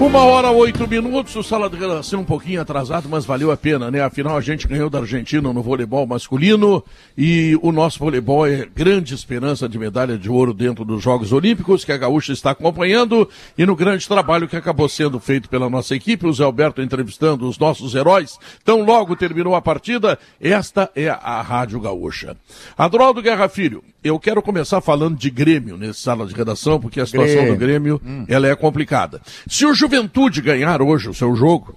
Uma hora, oito minutos, o sala de redação um pouquinho atrasado, mas valeu a pena, né? Afinal, a gente ganhou da Argentina no voleibol masculino e o nosso voleibol é grande esperança de medalha de ouro dentro dos Jogos Olímpicos, que a Gaúcha está acompanhando e no grande trabalho que acabou sendo feito pela nossa equipe, o Zé Alberto entrevistando os nossos heróis. Tão logo terminou a partida, esta é a Rádio Gaúcha. Adroaldo Guerra Filho, eu quero começar falando de Grêmio nesse sala de redação, porque a situação Grêmio. do Grêmio hum. ela é complicada. Se o Juventude ganhar hoje o seu jogo,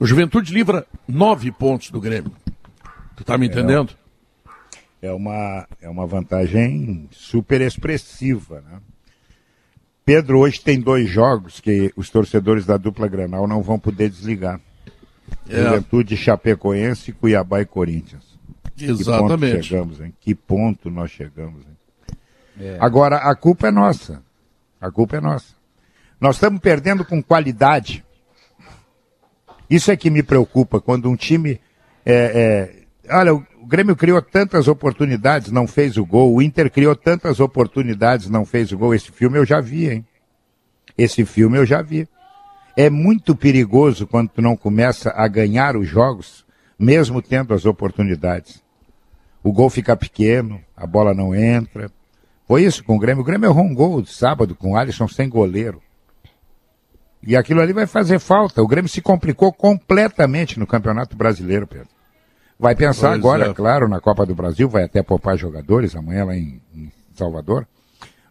o Juventude livra nove pontos do Grêmio. Tu tá me entendendo? É, é uma, é uma vantagem super expressiva, né? Pedro hoje tem dois jogos que os torcedores da dupla Granal não vão poder desligar. É. Juventude Chapecoense, Cuiabá e Corinthians. Exatamente. Que ponto chegamos, hein? Que ponto nós chegamos, hein? É. Agora, a culpa é nossa. A culpa é nossa. Nós estamos perdendo com qualidade. Isso é que me preocupa, quando um time. É, é... Olha, o Grêmio criou tantas oportunidades, não fez o gol. O Inter criou tantas oportunidades, não fez o gol. Esse filme eu já vi, hein? Esse filme eu já vi. É muito perigoso quando tu não começa a ganhar os jogos, mesmo tendo as oportunidades o gol fica pequeno, a bola não entra. Foi isso com o Grêmio. O Grêmio errou um gol de sábado com o Alisson sem goleiro. E aquilo ali vai fazer falta. O Grêmio se complicou completamente no Campeonato Brasileiro, Pedro. Vai pensar pois agora, é. claro, na Copa do Brasil, vai até poupar jogadores amanhã lá em, em Salvador.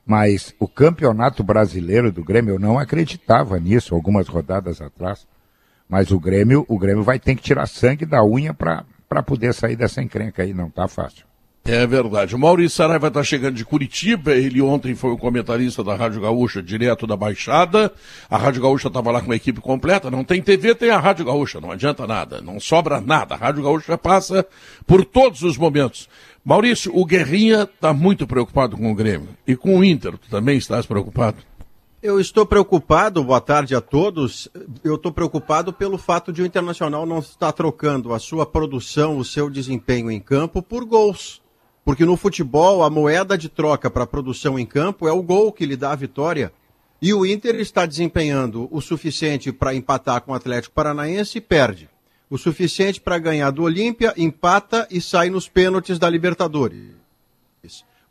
Mas o Campeonato Brasileiro do Grêmio, eu não acreditava nisso algumas rodadas atrás. Mas o Grêmio, o Grêmio vai ter que tirar sangue da unha para para poder sair dessa encrenca aí, não tá fácil. É verdade. O Maurício Saraiva está chegando de Curitiba. Ele ontem foi o comentarista da Rádio Gaúcha, direto da Baixada. A Rádio Gaúcha estava lá com a equipe completa. Não tem TV, tem a Rádio Gaúcha. Não adianta nada. Não sobra nada. A Rádio Gaúcha passa por todos os momentos. Maurício, o Guerrinha está muito preocupado com o Grêmio. E com o Inter, tu também estás preocupado? Eu estou preocupado, boa tarde a todos. Eu estou preocupado pelo fato de o Internacional não estar trocando a sua produção, o seu desempenho em campo por gols. Porque no futebol, a moeda de troca para a produção em campo é o gol que lhe dá a vitória. E o Inter está desempenhando o suficiente para empatar com o Atlético Paranaense e perde. O suficiente para ganhar do Olímpia, empata e sai nos pênaltis da Libertadores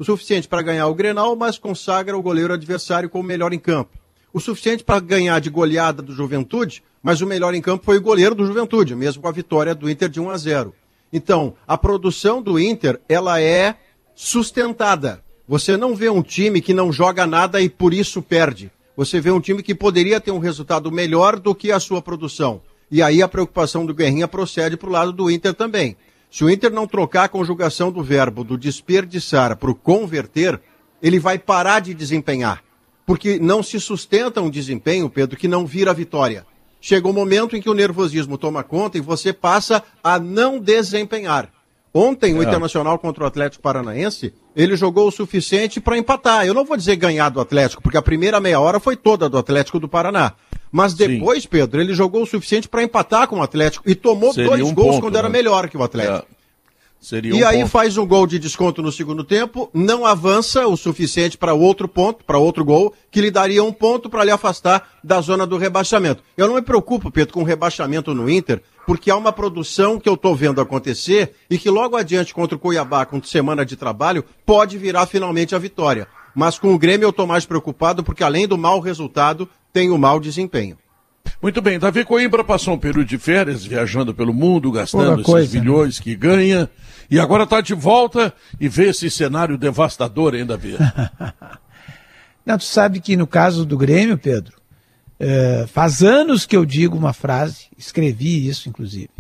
o suficiente para ganhar o Grenal, mas consagra o goleiro adversário como melhor em campo. O suficiente para ganhar de goleada do Juventude, mas o melhor em campo foi o goleiro do Juventude, mesmo com a vitória do Inter de 1 a 0. Então, a produção do Inter, ela é sustentada. Você não vê um time que não joga nada e por isso perde. Você vê um time que poderia ter um resultado melhor do que a sua produção. E aí a preocupação do Guerrinha procede para o lado do Inter também. Se o Inter não trocar a conjugação do verbo do desperdiçar para o converter, ele vai parar de desempenhar. Porque não se sustenta um desempenho, Pedro, que não vira vitória. Chega um momento em que o nervosismo toma conta e você passa a não desempenhar. Ontem, o é. Internacional contra o Atlético Paranaense, ele jogou o suficiente para empatar. Eu não vou dizer ganhar do Atlético, porque a primeira meia hora foi toda do Atlético do Paraná. Mas depois, Sim. Pedro, ele jogou o suficiente para empatar com o Atlético e tomou Seria dois um gols ponto, quando né? era melhor que o Atlético. É. Seria e um aí ponto. faz um gol de desconto no segundo tempo, não avança o suficiente para outro ponto, para outro gol, que lhe daria um ponto para lhe afastar da zona do rebaixamento. Eu não me preocupo, Pedro, com o rebaixamento no Inter, porque há uma produção que eu estou vendo acontecer e que logo adiante contra o Cuiabá, com semana de trabalho, pode virar finalmente a vitória. Mas com o Grêmio eu estou mais preocupado porque além do mau resultado, tem o mau desempenho. Muito bem, Davi Coimbra passou um período de férias, viajando pelo mundo, gastando esses bilhões né? que ganha, e agora está de volta e vê esse cenário devastador ainda, Davi. Não, tu sabe que no caso do Grêmio, Pedro, é, faz anos que eu digo uma frase, escrevi isso inclusive,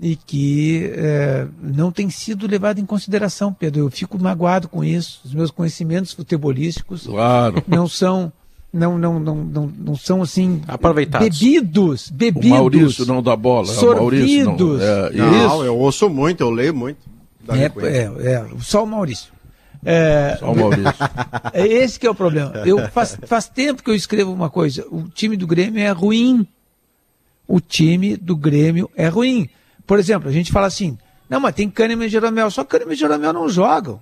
e que é, não tem sido levado em consideração, Pedro. Eu fico magoado com isso. Os meus conhecimentos futebolísticos claro. não são não, não, não, não, não são assim aproveitados. Bebidos, bebidos. O Maurício não dá bola. Sorvidos. Não, é, não, eu ouço muito, eu leio muito. É, é, é, só o Maurício. É, Só o Maurício. é esse que é o problema. Eu, faz, faz tempo que eu escrevo uma coisa. O time do Grêmio é ruim. O time do Grêmio é ruim. Por exemplo, a gente fala assim, não, mas tem Kahneman e Jeromel. Só Kahneman e Jeromel não jogam.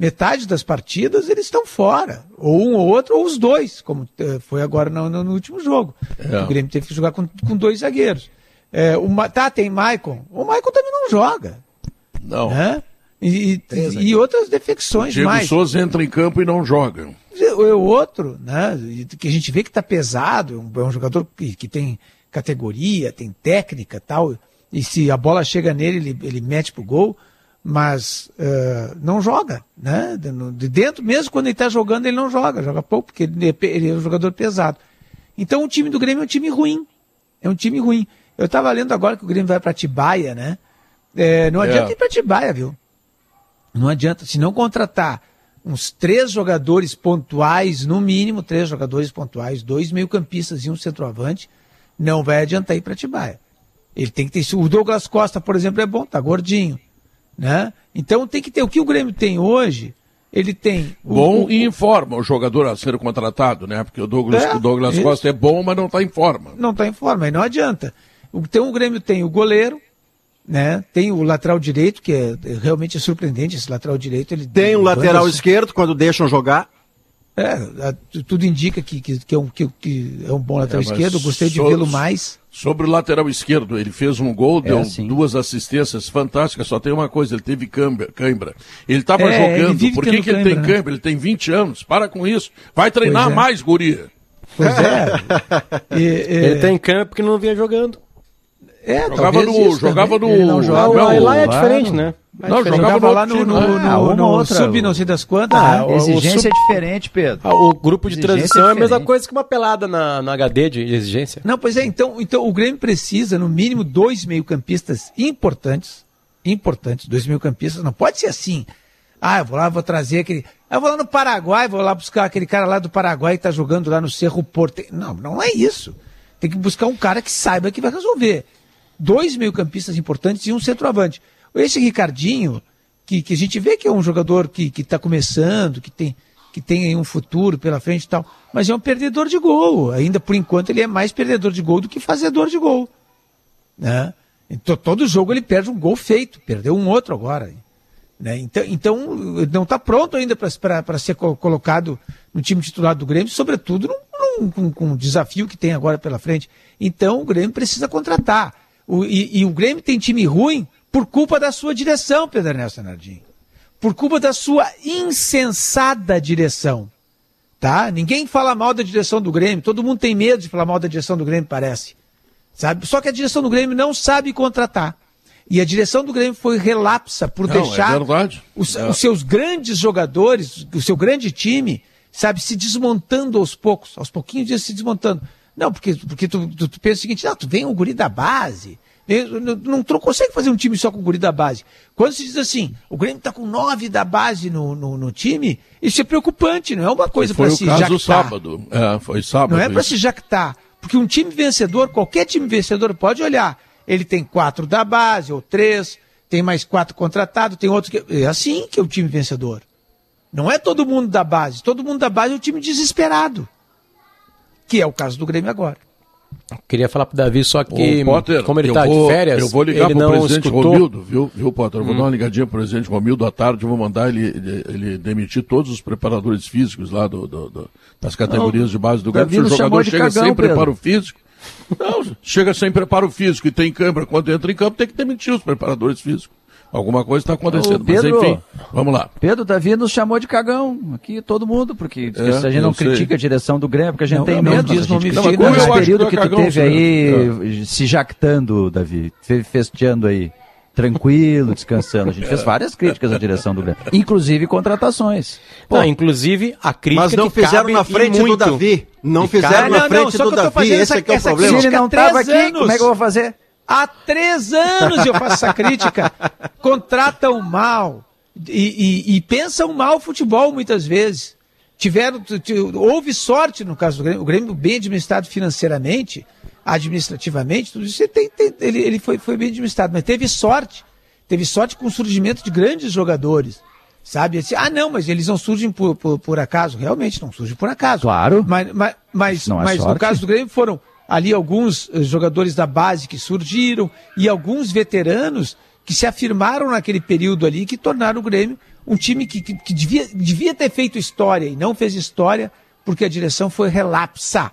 Metade das partidas eles estão fora. Ou um ou outro, ou os dois, como eh, foi agora no, no- último jogo. É. O Grêmio teve que jogar com, com dois zagueiros. É, o, tá, tem Maicon. O Maicon também não joga. Não. Né? E, e- e outras defecções Diego mais. Souza entra em campo e não joga. O o outro, né, que a gente vê que está pesado, é um, é um jogador que, que tem categoria, tem técnica tal, e se a bola chega nele, ele, ele mete pro gol, mas eh, não joga, né? De, dentro, mesmo quando ele está jogando, ele não joga, joga pouco, porque ele é, ele é um jogador pesado. Então o time do Grêmio é um time ruim. É um time ruim. Eu estava lendo agora que o Grêmio vai para Tibaia, né? Eh, não É. adianta ir para Tibaia, viu? Não adianta, se não contratar uns três jogadores pontuais, no mínimo três jogadores pontuais, dois meio-campistas e um centroavante, não vai adiantar ir para Tibaia. Ele tem que ter. O Douglas Costa, por exemplo, é bom, tá gordinho. Né? Então tem que ter. O que o Grêmio tem hoje, ele tem. o- Bom o- e em forma o jogador a ser contratado, né? Porque o Douglas, É, o Douglas isso. Costa é bom, mas não está em forma. não está em forma, aí não adianta. O- Então o Grêmio tem o goleiro, né? Tem o lateral direito, que é é realmente é surpreendente esse lateral direito. Ele Tem um o lateral esquerdo quando deixam jogar. É, tudo indica que, que, que é um, que, que é um bom lateral É, esquerdo, gostei de vê-lo mais. Sobre o lateral esquerdo, ele fez um gol, deu sim. duas assistências fantásticas, só tem uma coisa, ele teve cãibra. cãibra. Ele estava É, ele jogando, vive por que, que ele cãibra, tem né? cãibra? Ele tem 20 anos, para com isso. Vai treinar é. mais, guria. Pois é. E- e- Ele tem campo porque não vinha jogando. É, Jogava no- isso jogava também. no- Ele não joga. Ah, Não, lá é diferente, né? É Não, jogava Jogava no lá outro no, no, né? no, Ah, uma no outra. sub não sei das quantas. Ah, né? exigência sub- é diferente, Pedro. Ah, O grupo de Exigência transição é a mesma coisa que uma pelada na, na HD de exigência. Não, pois é, então, então o Grêmio precisa, no mínimo, dois meio-campistas importantes. Importantes, dois meio-campistas. Não pode ser assim. Ah, eu vou lá, vou trazer aquele. Ah, eu vou lá no Paraguai, vou lá buscar aquele cara lá do Paraguai que tá jogando lá no Cerro Porto. Não, não é isso. Tem que buscar um cara que saiba que vai resolver. Dois meio-campistas importantes e um centroavante. Esse Ricardinho, que, que a gente vê que é um jogador que está começando, que tem, que tem aí um futuro pela frente e tal, mas é um perdedor de gol. Ainda por enquanto ele é mais perdedor de gol do que fazedor de gol. Né? Então, todo jogo ele perde um gol feito, perdeu um outro agora. Né? Então, então não está pronto ainda para ser co- colocado no time titular do Grêmio, sobretudo num- num- com, com o desafio que tem agora pela frente. Então o Grêmio precisa contratar. O- e, e o Grêmio tem time ruim por culpa da sua direção, Pedro Ernesto Nardim. Por culpa da sua insensada direção. Tá? Ninguém fala mal da direção do Grêmio, todo mundo tem medo de falar mal da direção do Grêmio, parece. Sabe? Só que a direção do Grêmio não sabe contratar. E a direção do Grêmio foi relapsa por Não, é deixar verdade. os, É. os seus grandes jogadores, o seu grande time, sabe, se desmontando aos poucos, aos pouquinhos dias se desmontando. Não, porque, porque tu, tu, tu pensa o seguinte, tu vem um guri da base, não, tu não consegue fazer um time só com guri da base. Quando se diz assim, o Grêmio está com nove da base no, no, no time, isso é preocupante, não é uma coisa Foi para o se caso jactar. sábado. É, foi sábado. Não é para se jactar. Porque um time vencedor, qualquer time vencedor, pode olhar. Ele tem quatro da base, ou três, tem mais quatro contratados, tem outro que. É assim que é o time vencedor. Não é todo mundo da base. Todo mundo da base é um time desesperado. Que é o caso do Grêmio agora. Queria falar pro Davi só que, Ô, Potter, como ele tá vou- de férias, Eu vou ligar ele pro não presidente escutou. Romildo, viu, viu Potter? Eu vou dar uma ligadinha pro presidente Romildo à tarde, eu vou mandar ele, ele, ele demitir todos os preparadores físicos lá do, do- do- das categorias de base do Grêmio. Se o jogador chega cagão, sem Pedro. preparo físico. Não, chega sem preparo físico e tem câmera quando entra em campo, tem que demitir os preparadores físicos. Alguma coisa está acontecendo. Pedro. Mas enfim, vamos lá. Pedro Davi nos chamou de cagão, aqui todo mundo, porque É, se a gente não sei. critica a direção do Grêmio, porque a gente Não, tem não medo. diz, a não gente me critica fica- nesse acho período que que é tu cagão, teve aí se jactando, Davi, fe- festeando aí, tranquilo, descansando. A gente fez várias críticas à direção do Grêmio, inclusive contratações. Pô, Não, inclusive, a crítica Mas não que fizeram cabe na frente do. Davi. Não E fizeram cabe- na Não, não, frente do Davi. Esse é que é o essa se problema. ele crítica não estava aqui, como é que eu vou fazer? Há três anos eu faço essa crítica. Contratam mal e, e- e pensam mal o futebol muitas vezes. Tiveram, houve sorte no caso do Grêmio, o Grêmio bem administrado financeiramente, administrativamente, tudo isso tem- tem- ele, ele foi, foi bem administrado, mas teve sorte. Teve sorte com o surgimento de grandes jogadores. Sabe? Assim, ah, não, mas eles não surgem por, por, por acaso. Realmente, não surgem por acaso. Claro. Mas, mas, mas, é mas no caso do Grêmio foram ali alguns eh, jogadores da base que surgiram e alguns veteranos que se afirmaram naquele período ali que tornaram o Grêmio um time que, que, que devia, devia ter feito história e não fez história porque a direção foi relapsa.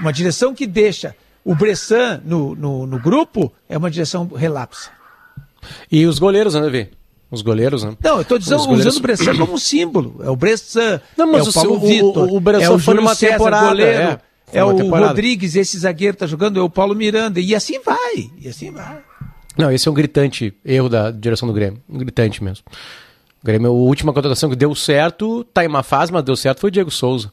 Uma direção que deixa o Bressan no, no, no grupo é uma direção relapsa. E os goleiros, né, Davi? Os goleiros, né? Não, eu estou dizendo, goleiros- usando o Bressan como um símbolo. É o Bressan, Não, mas é o o Paulo o- Vitor, o- o Bressan é o foi Júlio numa César, temporada, goleiro, é. É o temporada. Rodrigues, esse zagueiro está jogando, é o Paulo Miranda, e assim vai, e assim vai. Não, esse é um gritante erro da direção do Grêmio. Um gritante mesmo. O Grêmio, a última contratação que deu certo, tá em uma fase, mas deu certo, foi o Diego Souza.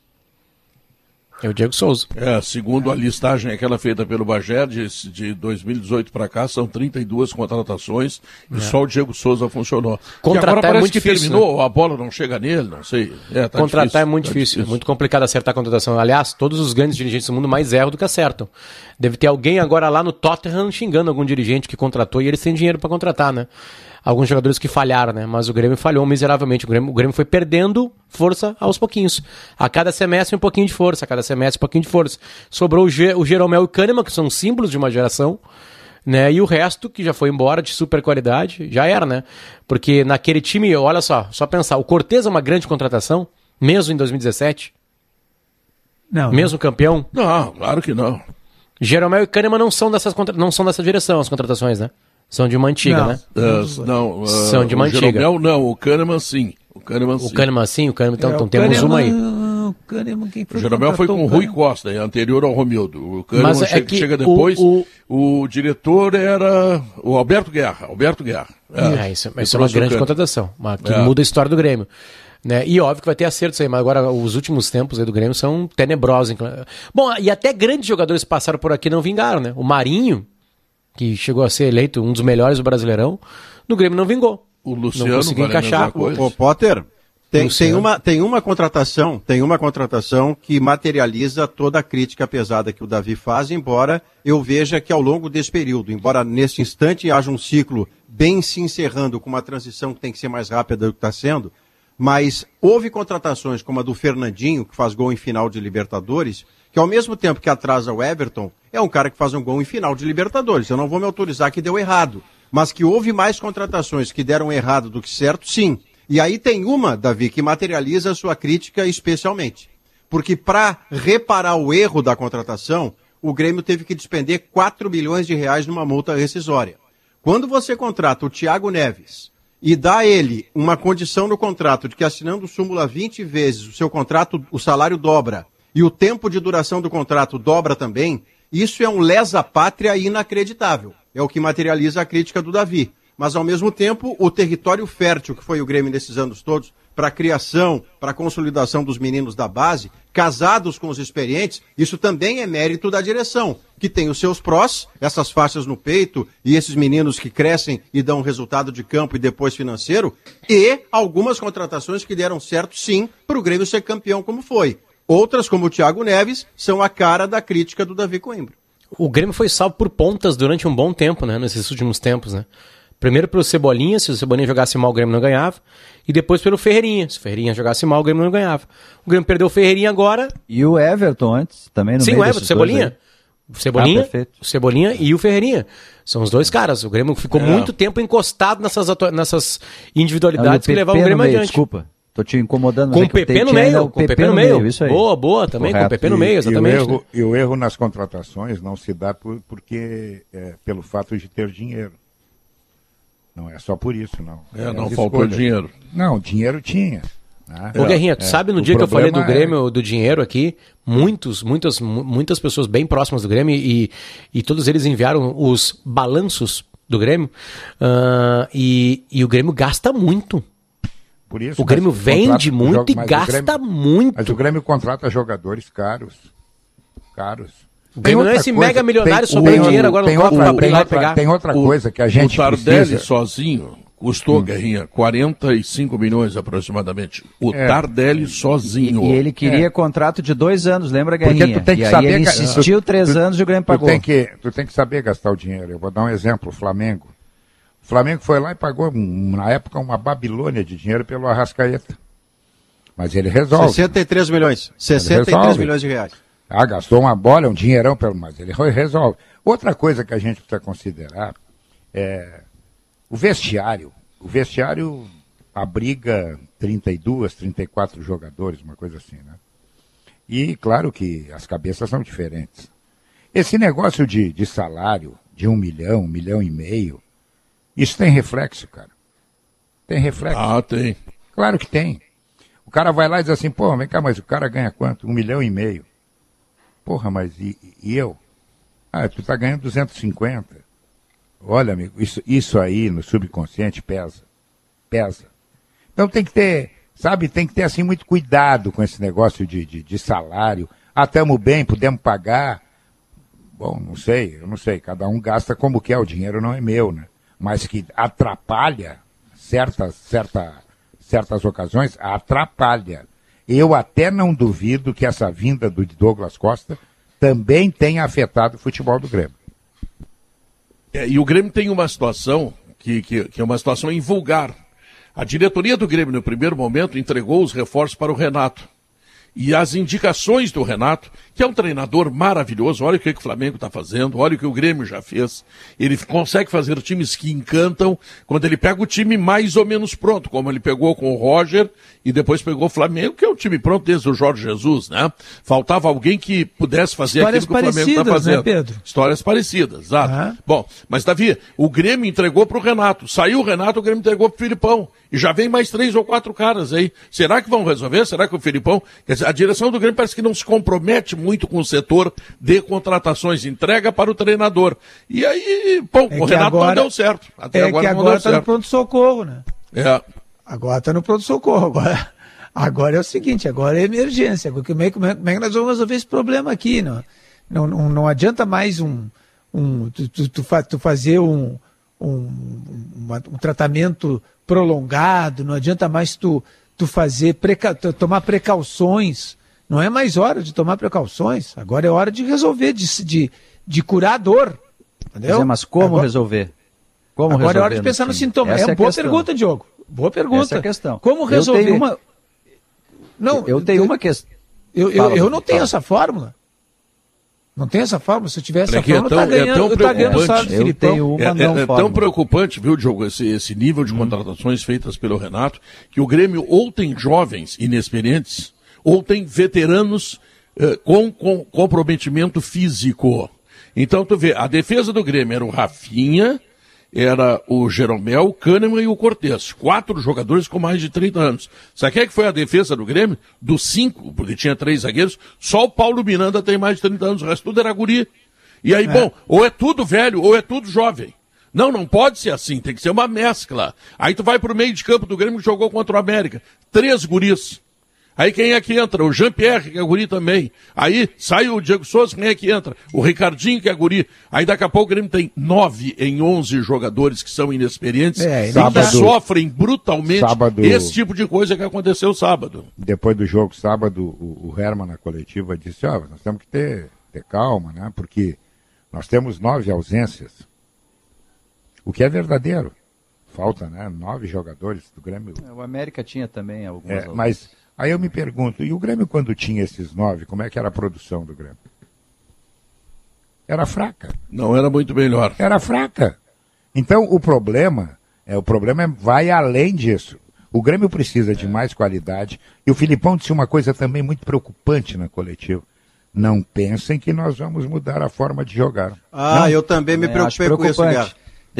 É o Diego Souza. É, segundo a listagem aquela feita pelo Bagé, de, de 2018 para cá, são 32 contratações e só o Diego Souza funcionou. Contratar agora é muito que difícil, terminou, a bola não chega nele, não sei. É, tá Contratar difícil, é muito tá difícil, é muito complicado acertar a contratação. Aliás, todos os grandes dirigentes do mundo mais erram do que acertam. Deve ter alguém agora lá no Tottenham xingando algum dirigente que contratou e eles têm dinheiro para contratar, né? Alguns jogadores que falharam, né? Mas o Grêmio falhou miseravelmente. O Grêmio, o Grêmio foi perdendo força aos pouquinhos. A cada semestre um pouquinho de força, a cada semestre um pouquinho de força. Sobrou o, Ge o Jeromel e o Kahneman, que são símbolos de uma geração, né? E o resto, que já foi embora de super qualidade, já era, né? Porque naquele time, olha só, só pensar, o Cortez é uma grande contratação, mesmo em 2017, Não, mesmo campeão. Não, claro que não. Jeromel e Kahneman não são, dessas não são dessa direção as contratações, né? São de uma antiga, Não. né? Uh, não, uh, São de uma o antiga. Jeromel não, o Kahneman sim. O Kahneman sim. O Kahneman sim, o Kahneman, então, É, então o temos uma aí. O Kahneman, quem O foi que Jeromel foi com o o Rui? Costa, é anterior ao Romildo. O Kahneman Mas é chega, que chega o- depois. o- O, diretor era o Alberto Guerra. Alberto Guerra. É, isso, que isso é uma o grande contratação, uma, que É. muda a história do Grêmio. Né? E óbvio que vai ter acertos aí, mas agora os últimos tempos aí do Grêmio são tenebrosos. Bom, e até grandes jogadores passaram por aqui e não vingaram, né? O Marinho, que chegou a ser eleito um dos melhores do Brasileirão, no Grêmio não vingou. O Luciano não conseguiu encaixar. coisa. Ô, Potter, tem, tem, uma, tem uma contratação, tem uma contratação que materializa toda a crítica pesada que o Davi faz, embora eu veja que ao longo desse período, embora nesse instante haja um ciclo bem se encerrando com uma transição que tem que ser mais rápida do que está sendo, mas houve contratações como a do Fernandinho, que faz gol em final de Libertadores, que ao mesmo tempo que atrasa o Everton, é um cara que faz um gol em final de Libertadores. Eu não vou me autorizar que deu errado. Mas que houve mais contratações que deram errado do que certo, sim. E aí tem uma, Davi, que materializa a sua crítica especialmente. Porque para reparar o erro da contratação, o Grêmio teve que despender 4 milhões de reais numa multa rescisória. Quando você contrata o Thiago Neves e dá a ele uma condição no contrato de que assinando súmula 20 vezes o seu contrato, o salário dobra e o tempo de duração do contrato dobra também, isso é um lesa-pátria inacreditável. É o que materializa a crítica do Davi. Mas, ao mesmo tempo, o território fértil que foi o Grêmio nesses anos todos, para a criação, para a consolidação dos meninos da base, casados com os experientes, isso também é mérito da direção, que tem os seus prós, essas faixas no peito e esses meninos que crescem e dão resultado de campo e depois financeiro, e algumas contratações que deram certo, sim, para o Grêmio ser campeão como foi. Outras, como o Thiago Neves, são a cara da crítica do Davi Coimbra. O Grêmio foi salvo por pontas durante um bom tempo, né? Nesses últimos tempos, né? Primeiro pelo Cebolinha, se o Cebolinha jogasse mal, o Grêmio não ganhava. E depois pelo Ferreirinha. Se o Ferreirinha jogasse mal, o Grêmio não ganhava. O Grêmio perdeu o Ferreirinha agora. E o Everton antes, também no Sim, meio o Everton, Cebolinha. O Cebolinha, Ah, o Cebolinha e o Ferreirinha. São os dois caras. O Grêmio ficou É. muito tempo encostado nessas, nessas individualidades que levavam o Grêmio meio, adiante. Desculpa, tô te incomodando. Com é eu PP no ainda meio, o com o PP no meio. isso aí. Boa, boa também, com o Correto. PP no meio, E- exatamente. E o, erro, né? e o erro nas contratações não se dá por, porque é, pelo fato de ter dinheiro. Não é só por isso, não. É, É não faltou escolhas. dinheiro. Não, dinheiro tinha. né? Ô Guerrinha, tu É, sabe no dia que eu falei do é- Grêmio, do dinheiro aqui, muitos, muitas, mu- muitas pessoas bem próximas do Grêmio e, e todos eles enviaram os balanços do Grêmio ah, e, e o Grêmio gasta muito. Por isso, O Grêmio vende contrata- muito e gasta Grêmio- muito. Mas o Grêmio contrata jogadores caros. Caros. O Grêmio não é esse mega milionário sobrando dinheiro agora no outra, pra abrir lá e pegar. tem outra O- coisa que a gente O Tardelli precisa... Hum. sozinho custou, Guerrinha, 45 milhões aproximadamente. O É. Tardelli sozinho. E ele queria contrato de dois anos, lembra, Guerrinha? Porque tu tem que e aí saber... ele que- insistiu tu- três tu- anos e o Grêmio tu pagou. tem, que, tu tem que saber gastar o dinheiro. Eu vou dar um exemplo, o Flamengo. O Flamengo foi lá e pagou, na época, uma Babilônia de dinheiro pelo Arrascaeta. Mas ele resolve. 63 milhões. 63 resolve. milhões de reais. Ah, gastou uma bola, um dinheirão, pelo mas ele re- resolve. Outra coisa que a gente precisa considerar é o vestiário. O vestiário abriga 32, 34 jogadores, uma coisa assim, né? E claro que as cabeças são diferentes. Esse negócio de, de salário de um milhão, um milhão e meio, isso tem reflexo, cara. Tem reflexo. Ah, tem. Claro que tem. O cara vai lá e diz assim, pô, vem cá, mas o cara ganha quanto? Um milhão e meio. Porra, mas e, e eu? Ah, tu tá ganhando 250. Olha, amigo, isso, isso aí no subconsciente pesa. Pesa. Então tem que ter, sabe, tem que ter assim muito cuidado com esse negócio de, de, de salário. Ah, estamos bem, podemos pagar. Bom, não sei, eu não sei. Cada um gasta como quer, o dinheiro não é meu, né? Mas que atrapalha certas, certa, certas ocasiões, atrapalha. Eu até não duvido que essa vinda do Douglas Costa também tenha afetado o futebol do Grêmio. É, e o Grêmio tem uma situação que, que, que é uma situação invulgar. A diretoria do Grêmio, no primeiro momento, entregou os reforços para o Renato. E as indicações do Renato, que é um treinador maravilhoso, olha o que, que o Flamengo está fazendo, olha o que o Grêmio já fez. Ele consegue fazer times que encantam quando ele pega o time mais ou menos pronto, como ele pegou com o Roger e depois pegou o Flamengo, que é um time pronto desde o Jorge Jesus, né? Faltava alguém que pudesse fazer Histórias aquilo que o Flamengo está né, fazendo. Pedro? Histórias parecidas, exato. Aham. Bom, mas Davi, o Grêmio entregou para o Renato. Saiu o Renato, o Grêmio entregou para o Filipão. E já vem mais três ou quatro caras aí. Será que vão resolver? Será que o Filipão. A direção do Grêmio parece que não se compromete muito com o setor de contratações. Entrega para o treinador. E aí, bom, É o Renato não agora- deu certo. Até É agora que não agora está no pronto-socorro, né? É. Agora está no pronto-socorro. Agora, agora é o seguinte, agora é emergência. Como é, como é- como é que nós vamos resolver esse problema aqui? Não, não, não, não adianta mais um, um, tu, tu, tu tu fazer um, um, uma- um tratamento prolongado, não adianta mais tu, tu fazer preca, tomar precauções. Não é mais hora de tomar precauções. Agora é hora de resolver, de, de, de curar a dor. Entendeu? É, mas como Agora- resolver? Como Agora é resolver hora de pensar no time? sintoma. Essa é uma a boa questão. pergunta, Diogo. Boa pergunta. Essa é a questão. Como Eu resolver? tenho uma, Não, eu tenho uma questão. Eu, eu, eu não tenho fala. essa fórmula. Não tenho essa fórmula. Se eu tivesse essa É é fórmula, tão- tá é ganhando, tão tá ganhando o salário do Eu Filipão. tenho uma É, é- não é tão fórmula. preocupante, viu, Diogo, esse, esse nível de contratações feitas pelo Renato, que o Grêmio ou tem jovens inexperientes, ou tem veteranos eh, com, com comprometimento físico. Então, tu vê, a defesa do Grêmio era o Rafinha, era o Jeromel, o Kahneman e o Cortez. Quatro jogadores com mais de 30 anos. Sabe quem é que foi a defesa do Grêmio? Dos cinco, porque tinha três zagueiros, só o Paulo Miranda tem mais de 30 anos, o resto tudo era guri. E aí, bom, ou é tudo velho, ou é tudo jovem. Não, não pode ser assim, tem que ser uma mescla. Aí tu vai pro meio de campo do Grêmio que jogou contra o América. Três guris. Aí quem é que entra? O Jean-Pierre, que é guri também. Aí sai o Diego Souza, quem é que entra? O Ricardinho, que é guri. Aí daqui a pouco o Grêmio tem nove em onze jogadores que são inexperientes É, e sofrem brutalmente Sábado- esse tipo de coisa que aconteceu sábado. Depois do jogo sábado, o, o Herman na coletiva disse, ó, nós temos que ter, ter calma, né? Porque nós temos nove ausências. O que é verdadeiro. Falta, né? Nove jogadores do Grêmio. O América tinha também algumas. É, mas aí eu me pergunto, e o Grêmio quando tinha esses nove, como é que era a produção do Grêmio? Era fraca. Não era muito melhor. Era fraca. Então o problema, é o problema é, vai além disso. O Grêmio precisa de mais qualidade. E o Filipão disse uma coisa também muito preocupante na coletiva. Não pensem que nós vamos mudar a forma de jogar. Ah, eu também me acho preocupei com isso. Guerra.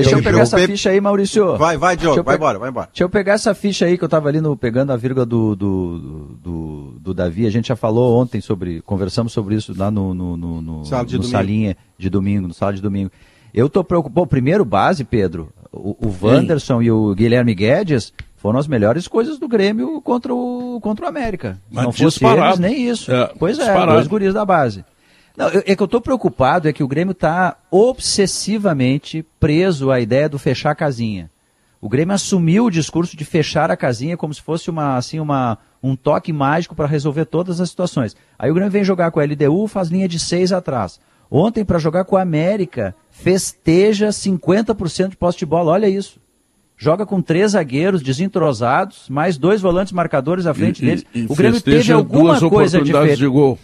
Deixa eu, me pegar essa preocupei- ficha aí, Maurício. Vai, vai, Diogo, eu vai pe- embora, vai embora. Deixa eu pegar essa ficha aí que eu tava ali no, pegando a vírgula do, do, do, do Davi. A gente já falou ontem sobre. Conversamos sobre isso lá no, no, no, no, Sala de no domingo. salinha de domingo, no sala de domingo. Eu tô preocupado. Bom, primeiro base, Pedro. O, o Wanderson e o Guilherme Guedes foram as melhores coisas do Grêmio contra o, contra o América. Se Mas não fosse eles, nem isso. É, pois é, disparado. dois guris da base. Não, eu- é que eu estou preocupado é que o Grêmio está obsessivamente preso à ideia do fechar a casinha. O Grêmio assumiu o discurso de fechar a casinha como se fosse uma, assim, uma, um toque mágico para resolver todas as situações. Aí o Grêmio vem jogar com a LDU, faz linha de seis atrás. Ontem, para jogar com a América, festeja 50% de posse de bola. Olha isso joga com três zagueiros desentrosados, mais dois volantes marcadores à frente E- deles. e- e o Grêmio teve alguma duas coisa oportunidades diferente. de gol.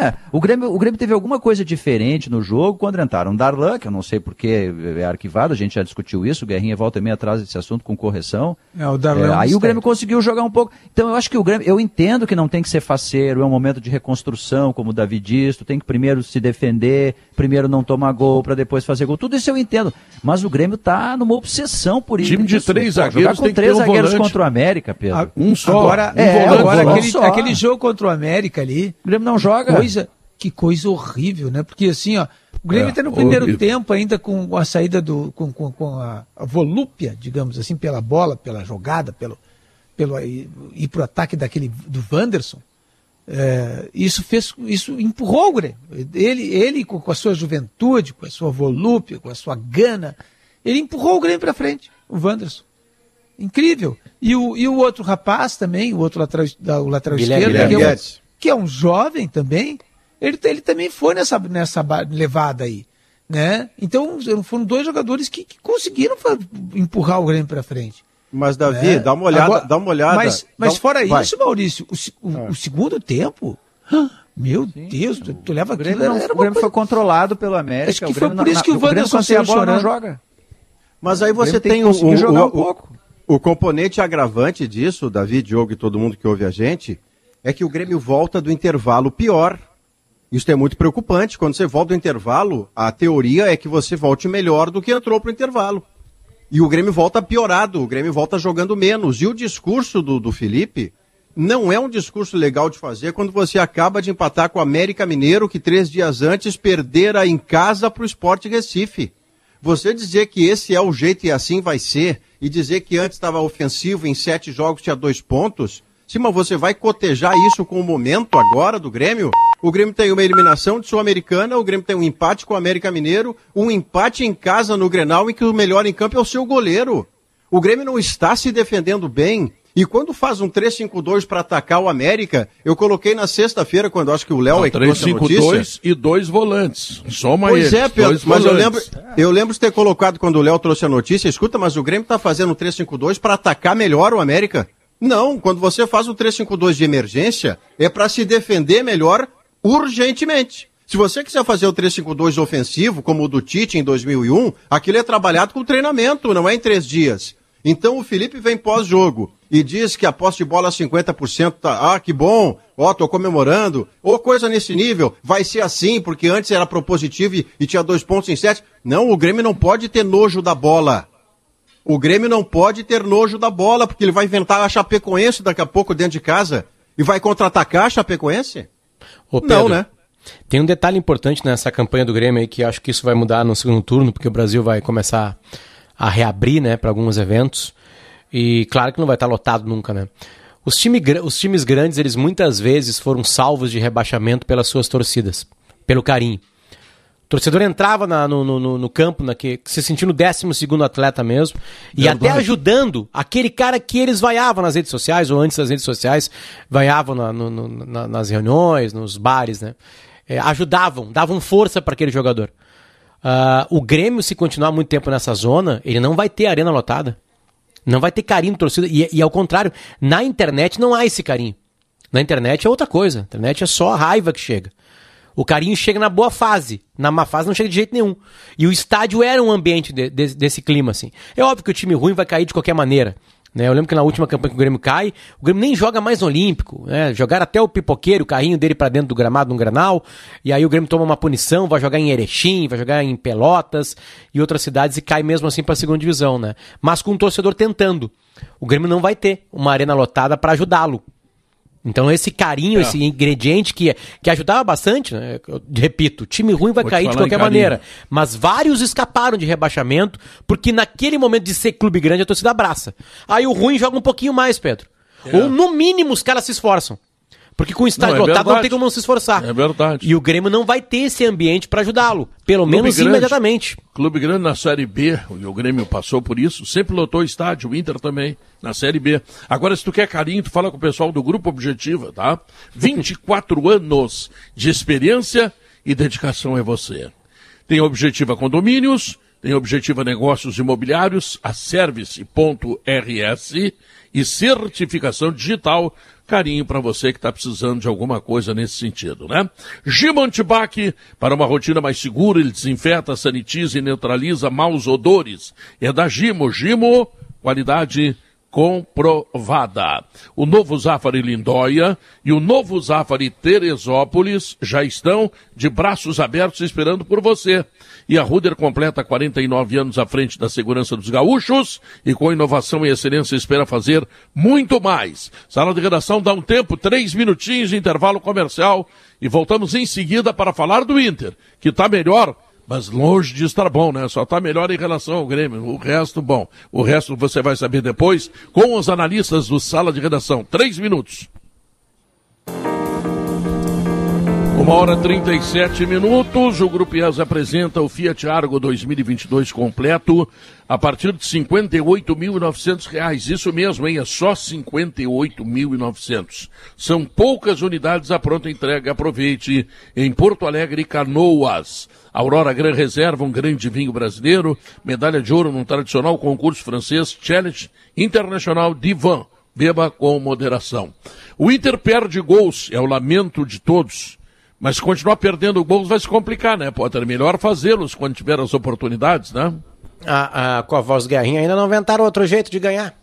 É, o Grêmio, o Grêmio teve alguma coisa diferente no jogo quando entraram Darlan, que eu não sei porque é arquivado, a gente já discutiu isso, o Guerrinha volta e meia atrás desse assunto com correção. É, o Darlan É, é um aí o. Grêmio conseguiu jogar um pouco. Então eu acho que o Grêmio, eu entendo que não tem que ser faceiro, é um momento de reconstrução, como o Davi diz, tu tem que primeiro se defender, primeiro não tomar gol para depois fazer gol. Tudo isso eu entendo. Mas o Grêmio tá numa obsessão por isso. Time de Isso, três pô, zagueiros Jogar com tem que três ter um zagueiros volante. contra o América, Pedro. Ah, Um só. Agora, um é, volante, agora volante aquele, só. aquele jogo contra o América ali, O Grêmio não joga. coisa, que coisa horrível, né? Porque assim, ó, o Grêmio É, está no primeiro horrível. tempo ainda com a saída do. com, com, com a, a volúpia, digamos assim, pela bola, pela jogada, pelo, pelo ir, ir pro ataque daquele do Wanderson. É, isso fez. Isso empurrou o Grêmio. Ele, ele com, com a sua juventude, com a sua volúpia, com a sua gana, ele empurrou o Grêmio para frente, o Wanderson. Incrível. E o, e o outro rapaz também, o outro lateral, da- o lateral Guilherme esquerdo, que é, um, que é um jovem também, ele, ele também foi nessa, nessa levada aí. Né? Então foram dois jogadores que, que conseguiram empurrar o Grêmio para frente. Mas, Davi, né? dá uma olhada, Agora- dá uma olhada. Mas, mas um- fora vai. isso, Maurício, o, o- o segundo tempo, meu Deus, tu, tu leva O Grêmio, aquilo, não- era o Grêmio foi coisa- controlado pelo América. Acho que o foi por não- isso que o Grêmio Wanderson quando tem a bola saiu não joga. Mas aí você tem tem, o, o- jogar o- um pouco. o componente agravante disso, Davi, Diogo e todo mundo que ouve a gente, é que o Grêmio volta do intervalo pior. Isso é muito preocupante. Quando você volta do intervalo, a teoria é que você volte melhor do que entrou para o intervalo. E o Grêmio volta piorado, o Grêmio volta jogando menos. E o discurso do, do Felipe não é um discurso legal de fazer quando você acaba de empatar com o América Mineiro, que três dias antes perdera em casa para o Sport Recife. Você dizer que esse é o jeito e assim vai ser, e dizer que antes estava ofensivo, em sete jogos tinha dois pontos, sim, mas você vai cotejar isso com o momento agora do Grêmio? O Grêmio tem uma eliminação de Sul-Americana, o Grêmio tem um empate com o América Mineiro, um empate em casa no Grenal, em que o melhor em campo é o seu goleiro. O Grêmio não está se defendendo bem. E quando faz um 3-5-2 para atacar o América, eu coloquei na sexta-feira, quando acho que o Léo é que trouxe a notícia. 3-5-2 e dois volantes. Soma Pois eles. é, Pedro, dois mas eu lembro, eu lembro de ter colocado quando o Léo trouxe a notícia, escuta, mas o Grêmio está fazendo um 3-5-2 para atacar melhor o América. Não, quando você faz um 3-5-2 de emergência, é para se defender melhor urgentemente. Se você quiser fazer o 3-5-2 ofensivo, como o do Tite em 2001, aquilo é trabalhado com treinamento, não é em três dias. Então o Felipe vem pós-jogo e diz que a posse de bola 50% tá, ah, que bom, ó, tô comemorando, ou coisa nesse nível, vai ser assim, porque antes era propositivo e, e tinha dois pontos em sete. Não, o Grêmio não pode ter nojo da bola. O Grêmio não pode ter nojo da bola, porque ele vai inventar a Chapecoense daqui a pouco dentro de casa e vai contra-atacar a Chapecoense? Ô, Não, né? Tem um detalhe importante nessa campanha do Grêmio aí que acho que isso vai mudar no segundo turno, porque o Brasil vai começar a reabrir, né, para alguns eventos. E claro que não vai estar lotado nunca, né? Os, time, os times grandes, eles muitas vezes foram salvos de rebaixamento pelas suas torcidas, pelo carinho. O torcedor entrava na- no, no- no- campo, naque, se sentindo o décimo segundo atleta mesmo, e até ajudando aquele cara que eles vaiavam nas redes sociais, ou antes das redes sociais, vaiavam na- no- no- na- nas reuniões, nos bares, né? É, ajudavam, davam força para aquele jogador. Ah, o Grêmio, se continuar muito tempo nessa zona, ele não vai ter arena lotada. Não vai ter carinho torcida. E, e ao contrário, na internet não há esse carinho. Na internet é outra coisa. Na internet é só a raiva que chega. O carinho chega na boa fase. Na má fase não chega de jeito nenhum. E o estádio era um ambiente de- de- desse clima, assim. É óbvio que o time ruim vai cair de qualquer maneira. Né? Eu lembro que na última campanha que o Grêmio cai, o Grêmio nem joga mais no Olímpico. Né? Jogaram até o pipoqueiro, o carrinho dele pra dentro do gramado, num granal. E aí o Grêmio toma uma punição, vai jogar em Erechim, vai jogar em Pelotas e outras cidades e cai mesmo assim pra segunda divisão, né? Mas com um torcedor tentando. O Grêmio não vai ter uma arena lotada pra ajudá-lo. Então esse carinho, É. esse ingrediente que, que ajudava bastante, né? Eu repito, time ruim vai Vou cair de qualquer maneira. Mas vários escaparam de rebaixamento, porque naquele momento de ser clube grande a torcida abraça. Aí o ruim joga um pouquinho mais, Pedro. Ou no mínimo os caras se esforçam. Porque com o estádio Não, é lotado não verdade. tem como não se esforçar. É verdade. E o Grêmio não vai ter esse ambiente pra ajudá-lo. Pelo Clube menos grande. imediatamente. Clube grande na Série B, e o Grêmio passou por isso, sempre lotou o estádio, o Inter também, na Série B. Agora, se tu quer carinho, tu fala com o pessoal do Grupo Objetiva, tá? 24 anos de experiência e dedicação é você. Tem Objetiva Condomínios, tem Objetiva Negócios Imobiliários, a Service.rs e certificação digital. Carinho para você que está precisando de alguma coisa nesse sentido, né? Gimo Antibac, para uma rotina mais segura, ele desinfeta, sanitiza e neutraliza maus odores. É da Gimo. Gimo, qualidade comprovada. O novo Zafari Lindóia e o novo Zafari Teresópolis já estão de braços abertos esperando por você. E a Ruder completa 49 anos à frente da segurança dos gaúchos e com inovação e excelência espera fazer muito mais. Sala de redação dá um tempo, três minutinhos de intervalo comercial e voltamos em seguida para falar do Inter, que está melhor mas longe de estar bom, né? Só está melhor em relação ao Grêmio. O resto, bom. O resto você vai saber depois com os analistas do Sala de Redação. Três minutos. Uma hora e 37 minutos, o Grupo IES apresenta o Fiat Argo 2022 completo a partir de R$ 58.900. Isso mesmo, hein? É só R$ 58.900. São poucas unidades à pronta entrega. Aproveite em Porto Alegre e Canoas. Aurora Gran Reserva, um grande vinho brasileiro. Medalha de ouro num tradicional concurso francês Challenge Internacional Divan. Beba com moderação. O Inter perde gols, é o lamento de todos. Mas continuar perdendo gols vai se complicar, né, Potter? Melhor fazê-los quando tiver as oportunidades, né? Ah, ah, com a voz guerrinha ainda não inventaram outro jeito de ganhar.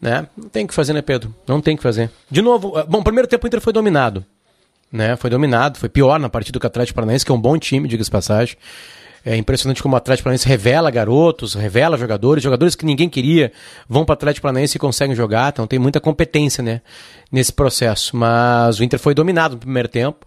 Né? Não tem que fazer, né, Pedro? Não tem que fazer. De novo, ah, bom, primeiro tempo o Inter foi dominado. Né? Foi dominado, foi pior na partida do o Atlético Paranaense, que é um bom time, diga-se passagem. É impressionante como o Atlético Paranaense revela garotos, revela jogadores, jogadores que ninguém queria vão para o Atlético Paranaense e conseguem jogar, então tem muita competência né, nesse processo. Mas o Inter foi dominado no primeiro tempo,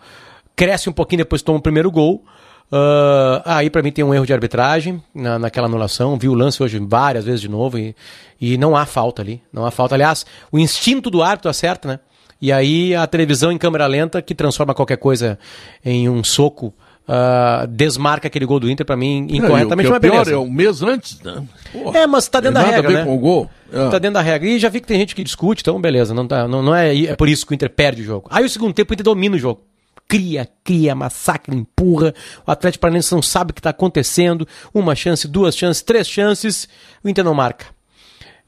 cresce um pouquinho depois toma o primeiro gol. Uh, aí para mim tem um erro de arbitragem na, naquela anulação. Vi o lance hoje várias vezes de novo e, e não há falta ali. Não há falta. Aliás, o instinto do árbitro acerta, né? E aí a televisão em câmera lenta que transforma qualquer coisa em um soco Uh, desmarca aquele gol do Inter para mim incorretamente, é, o pior é um mês antes, né? Porra, é, mas tá dentro da regra, né? Com o gol. É. Tá dentro da regra. E já vi que tem gente que discute, então beleza, não, tá, não, não é, é por isso que o Inter perde o jogo. Aí o segundo tempo o Inter domina o jogo. Cria, cria, massacre, empurra. O Atlético Paranaense não sabe o que está acontecendo. Uma chance, duas chances, três chances. O Inter não marca.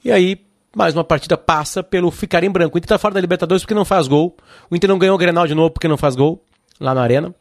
E aí, mais uma partida passa pelo ficar em branco. O Inter tá fora da Libertadores porque não faz gol. O Inter não ganhou o Grenal de novo porque não faz gol lá na Arena.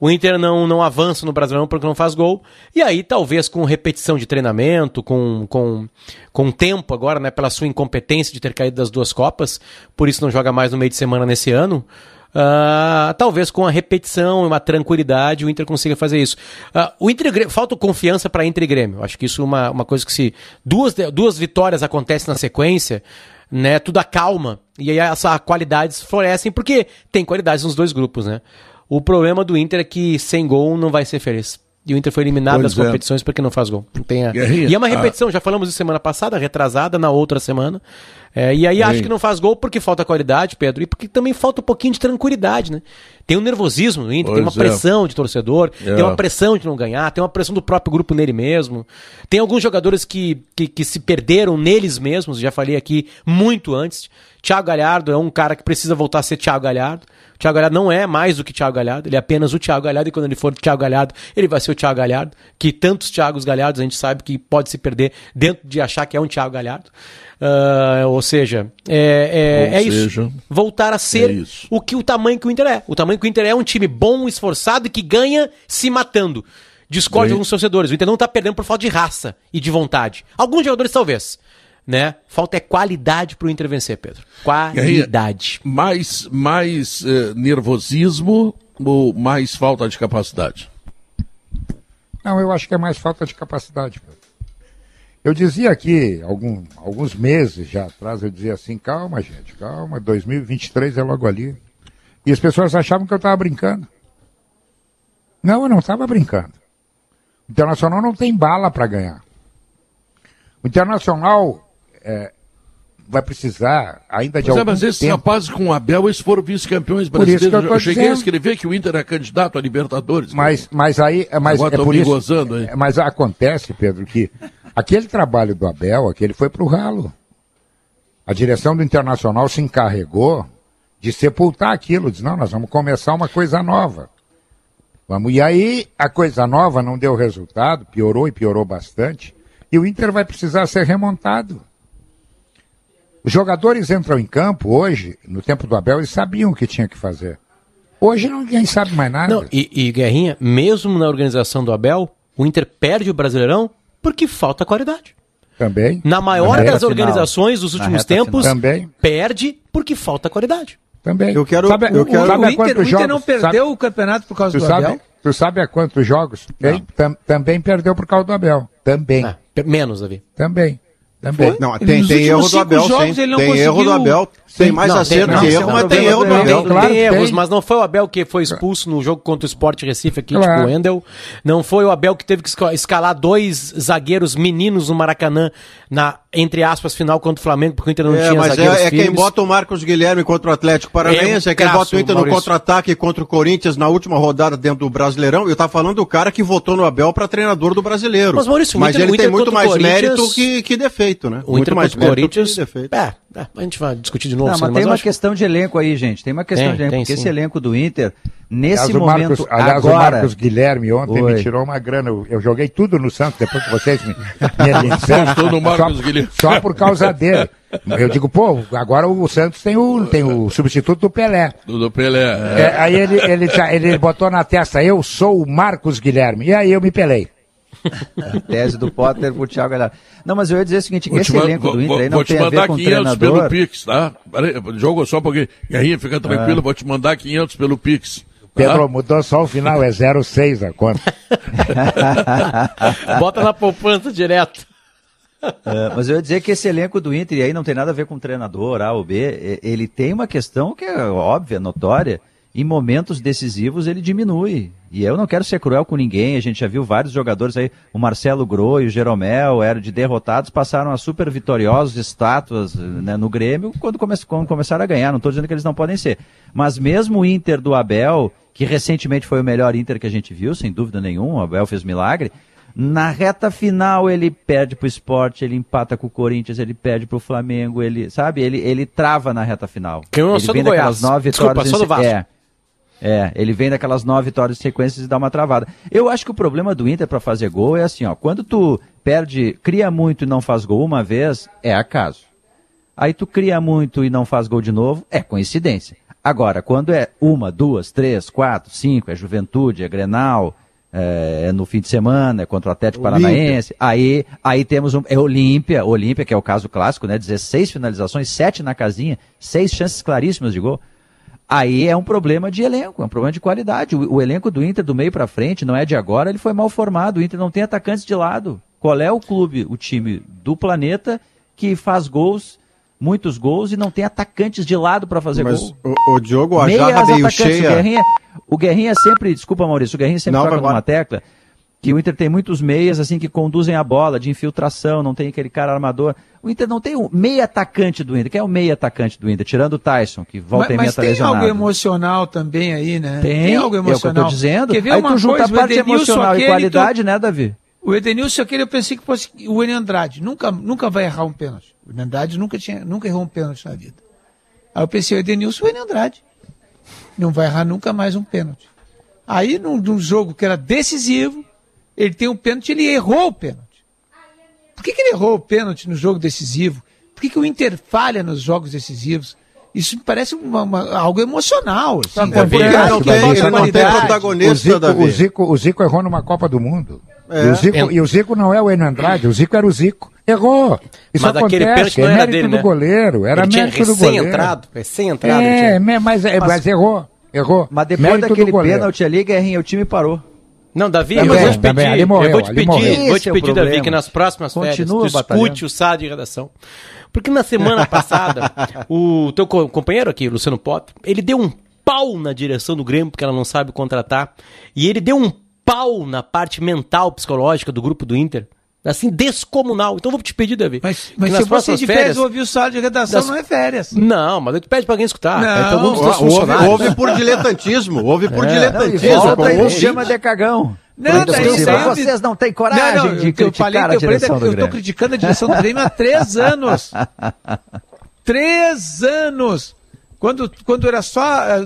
O Inter não, não avança no Brasileirão porque não faz gol. E aí, talvez com repetição de treinamento, com, com, com tempo agora, né, pela sua incompetência de ter caído das duas Copas, por isso não joga mais no meio de semana nesse ano. Uh, talvez com a repetição e uma tranquilidade o Inter consiga fazer isso. Uh, o Inter falta confiança para Inter e Grêmio. Acho que isso é uma, uma coisa que se duas, duas vitórias acontecem na sequência, né, tudo acalma e aí essa qualidades florescem porque tem qualidades nos dois grupos, né? O problema do Inter é que sem gol não vai ser feliz. E o Inter foi eliminado pois das é. competições porque não faz gol. Não tem a... E é uma repetição, ah. já falamos isso semana passada, retrasada, na outra semana. É, e aí acho que não faz gol porque falta qualidade, Pedro, e porque também falta um pouquinho de tranquilidade, né? Tem um nervosismo no Inter, pois tem uma é. pressão de torcedor, é. tem uma pressão de não ganhar, tem uma pressão do próprio grupo nele mesmo. Tem alguns jogadores que, que, que se perderam neles mesmos, já falei aqui muito antes. Thiago Galhardo é um cara que precisa voltar a ser Thiago Galhardo. Thiago Galhardo não é mais do que Thiago Galhardo, ele é apenas o Thiago Galhardo, e quando ele for o Thiago Galhardo, ele vai ser o Thiago Galhardo, que tantos Thiagos Galhardos a gente sabe que pode se perder dentro de achar que é um Thiago Galhardo. Uh, ou seja, é, é, é seja, isso. Voltar a ser é o que o tamanho que o Inter é. O tamanho que o Inter é um time bom, esforçado e que ganha se matando. Discorde de alguns torcedores. O Inter não está perdendo por falta de raça e de vontade. Alguns jogadores talvez né? Falta é qualidade para o Inter vencer, Pedro. Qualidade. Aí, mais mais eh, nervosismo ou mais falta de capacidade? Não, eu acho que é mais falta de capacidade, Pedro. Eu dizia aqui, algum, alguns meses já atrás, eu dizia assim, calma, gente, calma, 2023 é logo ali. E as pessoas achavam que eu estava brincando. Não, eu não estava brincando. O Internacional não tem bala para ganhar. O Internacional é, vai precisar ainda de mas algum é, mas esses tempo. rapazes com o Abel, eles foram vice-campeões brasileiros. eu, eu cheguei dizendo. a escrever que o Inter é candidato a Libertadores. Mas, mas aí, é, mas Agora é por isso, gozando, aí. É, mas acontece, Pedro, que aquele trabalho do Abel, aquele foi para o ralo. A direção do Internacional se encarregou de sepultar aquilo, diz, não, nós vamos começar uma coisa nova. Vamos. E aí a coisa nova não deu resultado, piorou e piorou bastante. E o Inter vai precisar ser remontado. Os jogadores entram em campo hoje, no tempo do Abel, eles sabiam o que tinha que fazer. Hoje ninguém sabe mais nada. Não, e, e Guerrinha, mesmo na organização do Abel, o Inter perde o Brasileirão porque falta qualidade. Também. Na maior Também. das organizações dos Na últimos tempos, perde porque falta qualidade. Também. Eu quero- Sabe, eu quero- sabe o, Inter, quantos o Inter jogos? não perdeu sabe, o campeonato por causa tu do sabe, Abel? tu sabe a quantos jogos? Tam- também perdeu por causa do Abel. Também. Ah, menos, Davi. Também. Também. Não, Ele, tem, tem erro do Abel, jogos, não Tem erro do Abel. Tem mais Não, acerto tem- que não, erro, tem mas tem erro do Abel. Tem, claro, tem tem. erros, mas não foi o Abel que foi expulso no jogo contra o Sport Recife aqui, Claro. tipo o Wendel. Não foi o Abel que teve que esca- escalar dois zagueiros meninos no Maracanã na, entre aspas, final contra o Flamengo, porque o Inter não É, tinha mas zagueiros é, é quem bota o Marcos Guilherme contra o Atlético Paranaense, É, é, quem bota o Inter no Maurício. contra-ataque contra o Corinthians na última rodada dentro do Brasileirão. Eu tava falando do cara que votou no Abel para treinador do brasileiro. Mas, Maurício, mas Inter- ele tem muito contra o mais Corinthians- mérito que, que defeito, né? O muito Inter mais contra o mérito Corinthians. que defeito. É, é, a gente vai discutir de novo, Não, mas tem eu uma acho- questão de elenco aí, gente. Tem uma questão Tem, de elenco, tem, porque sim. esse elenco do Inter, nesse Aliás, o momento Marcos, aliás, o agora... Marcos Guilherme ontem Oi. me tirou uma grana. Eu, eu joguei tudo no Santos depois que vocês me, me elencaram. Gostou do Marcos só, Guilherme. só por causa dele. Eu digo, pô, agora o Santos tem o, tem o substituto do Pelé. Do, do Pelé. É. É, aí ele, ele, já- ele botou na testa, eu sou o Marcos Guilherme. E aí eu me pelei. Tese do Potter pro Thiago Galhardo. Não, mas eu ia dizer o seguinte, Vou esse te, man- elenco vou, do Inter vou- aí não vou te tem a ver mandar com o 500 pelo treinador. Pix, tá? Peraí, jogo só pouquinho. Guerrinha, fica tranquilo, vou te mandar 500 pelo Pix. tá? Pedro, mudou só o final, é 06 a conta. Bota na poupança direto. É, mas eu ia dizer que esse elenco do Inter, e aí não tem nada a ver com o treinador A ou B, e- ele tem uma questão que é óbvia, notória. Em momentos decisivos ele diminui. E eu não quero ser cruel com ninguém, a gente já viu vários jogadores aí, o Marcelo Groi, o Jeromel, eram de derrotados, passaram a super vitoriosos estátuas né, no Grêmio quando, come quando começaram a ganhar. Não estou dizendo que eles não podem ser. Mas mesmo o Inter do Abel, que recentemente foi o melhor Inter que a gente viu, sem dúvida nenhuma, o Abel fez milagre, na reta final ele perde pro esporte, ele empata com o Corinthians, ele perde pro Flamengo, ele, sabe, ele, ele trava na reta final. Ganhou ele só vem do Goiás. nove Desculpa, só do Vasco. É, é, ele vem daquelas nove vitórias em sequência e dá uma travada. Eu acho que o problema do Inter para fazer gol é assim, ó, quando tu perde, cria muito e não faz gol uma vez, é acaso. Aí tu cria muito e não faz gol de novo, é coincidência. Agora, quando é uma, duas, três, quatro, cinco, é juventude, é Grenal, é, é no fim de semana, é contra o Atlético Olímpia. Paranaense, aí, aí temos um, é Olímpia, Olímpia, que é o caso clássico, né? 16 finalizações, 7 na casinha, seis chances claríssimas de gol. Aí é um problema de elenco, é um problema de qualidade. O, o elenco do Inter, do meio para frente, não é de agora, ele foi mal formado. O Inter não tem atacantes de lado. Qual é o clube, o time do planeta que faz gols, muitos gols e não tem atacantes de lado para fazer Mas gol? o, o Diogo, a Meias jarra meio atacantes. O cheia. Guerrinha, o Guerrinha sempre, desculpa Maurício, o Guerrinha sempre Não, toca numa tecla que o Inter tem muitos meias assim que conduzem a bola, de infiltração, não tem aquele cara armador. O Inter não tem o meia atacante do Inter. Quem é o meia atacante do Inter? Tirando o Tyson, que volta Mas, e meia mas tá tem lesionado. algo emocional também aí, né? Tem, algo é o que eu emocional. tô dizendo. Quer ver Aí tu junta coisa, a parte emocional e qualidade, né, Davi? O Edenilson, aquele eu pensei que fosse o William Andrade. Nunca, nunca vai errar um pênalti. O William Andrade nunca, tinha, nunca errou um pênalti na vida. Aí eu pensei, o Edenilson, o William Andrade. Não vai errar nunca mais um pênalti. Aí, num, num jogo que era decisivo, ele tem um pênalti, ele errou o pênalti. Por que, que ele errou o pênalti no jogo decisivo? Por que, que o Inter falha nos jogos decisivos? Isso me parece uma- uma- algo emocional. Assim, não tem, não tem. O Zico, Davi. o, Zico, o Zico errou numa Copa do Mundo. É. E, o Zico, É. e o Zico não é o Enio Andrade, o Zico era o Zico. Errou. Isso Mas aquele acontece, pênalti não é era mérito dele, do né? goleiro. Era ele tinha mérito do goleiro. recém-entrado, recém-entrado. É, me- mas, é, mas errou. Errou. Mas depois Mérito daquele pênalti ali, Guerrinha, o time parou. Não, Davi, Também, eu vou te pedir, morreu, eu vou te pedir, vou te é o pedir, Davi, problema. que nas próximas férias Continua tu escute o SAD de redação. Porque na semana passada, o teu co- companheiro aqui, Luciano Potter, ele deu um pau na direção do Grêmio, porque ela não sabe contratar, e ele deu um pau na parte mental, psicológica do grupo do Inter, assim, descomunal. Então eu vou te pedir, Davi, Mas, mas nas se você próximas de férias... férias ouvir o sala de redação, das- não é férias. Não, mas tu pede pra alguém escutar. Não. é houve por diletantismo, houve por Não, e diletantismo. volta com e o nos chama de cagão. Não, daí eu- vocês não têm coragem Não, não, de eu- eu criticar falei, a eu falei direção da- do Eu tô Grêmio. criticando a direção do Grêmio há três anos. três anos. Quando, quando era só,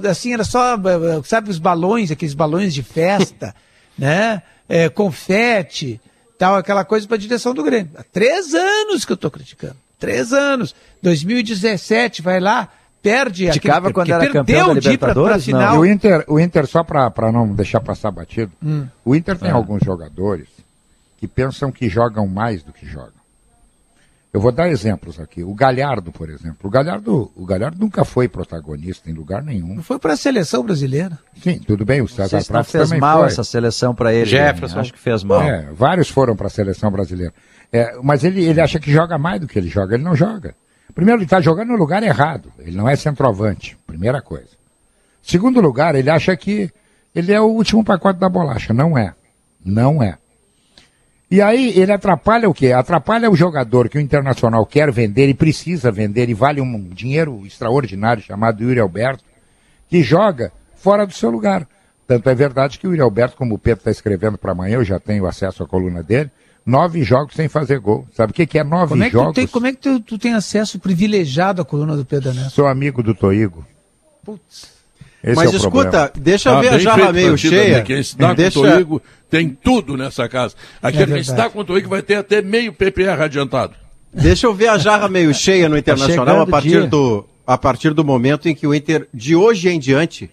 assim, era só, sabe, os balões, aqueles balões de festa, né? É, confete, tal, aquela coisa para a direção do Grêmio. Há três anos que eu estou criticando. Três anos. 2017, vai lá, perde Criticava aquele, quando era campeão da ir pra- pra Libertadores? Não. final. E o Inter, o Inter só para não deixar passar batido, Hum. o Inter tem É. alguns jogadores que pensam que jogam mais do que jogam. Eu vou dar exemplos aqui. O Galhardo, por exemplo. O Galhardo, o Galhardo nunca foi protagonista em lugar nenhum. Não foi para a seleção brasileira. Sim, tudo bem, o César Prato fez também mal foi. essa seleção para ele. Jefferson. né? Acho que fez mal. É, vários foram para a seleção brasileira. É, mas ele, ele acha que joga mais do que ele joga. Ele não joga. Primeiro, ele está jogando no lugar errado. Ele não é centroavante. Primeira coisa. Segundo lugar, ele acha que ele é o último pacote da bolacha. Não é. Não é. E aí ele atrapalha o quê? Atrapalha o jogador que o Internacional quer vender e precisa vender e vale um dinheiro extraordinário chamado Yuri Alberto, que joga fora do seu lugar. Tanto é verdade que o Yuri Alberto, como o Pedro está escrevendo para amanhã, eu já tenho acesso à coluna dele, nove jogos sem fazer gol. Sabe o que, que é nove Como é que, tu jogos? tem, como é que tu, tu tem acesso privilegiado à coluna do Pedro Neto? Sou amigo do Toigo. Putz. Esse Mas é escuta, problema. deixa eu Tá ver a jarra meio cheia. Deixa... Toigo tem tudo nessa casa. Que verdade. se dá com o Toigo vai ter até meio PPR adiantado. Deixa eu ver a jarra meio cheia no Internacional chegando a partir, dia. do, a partir do momento em que o Inter, de hoje em diante,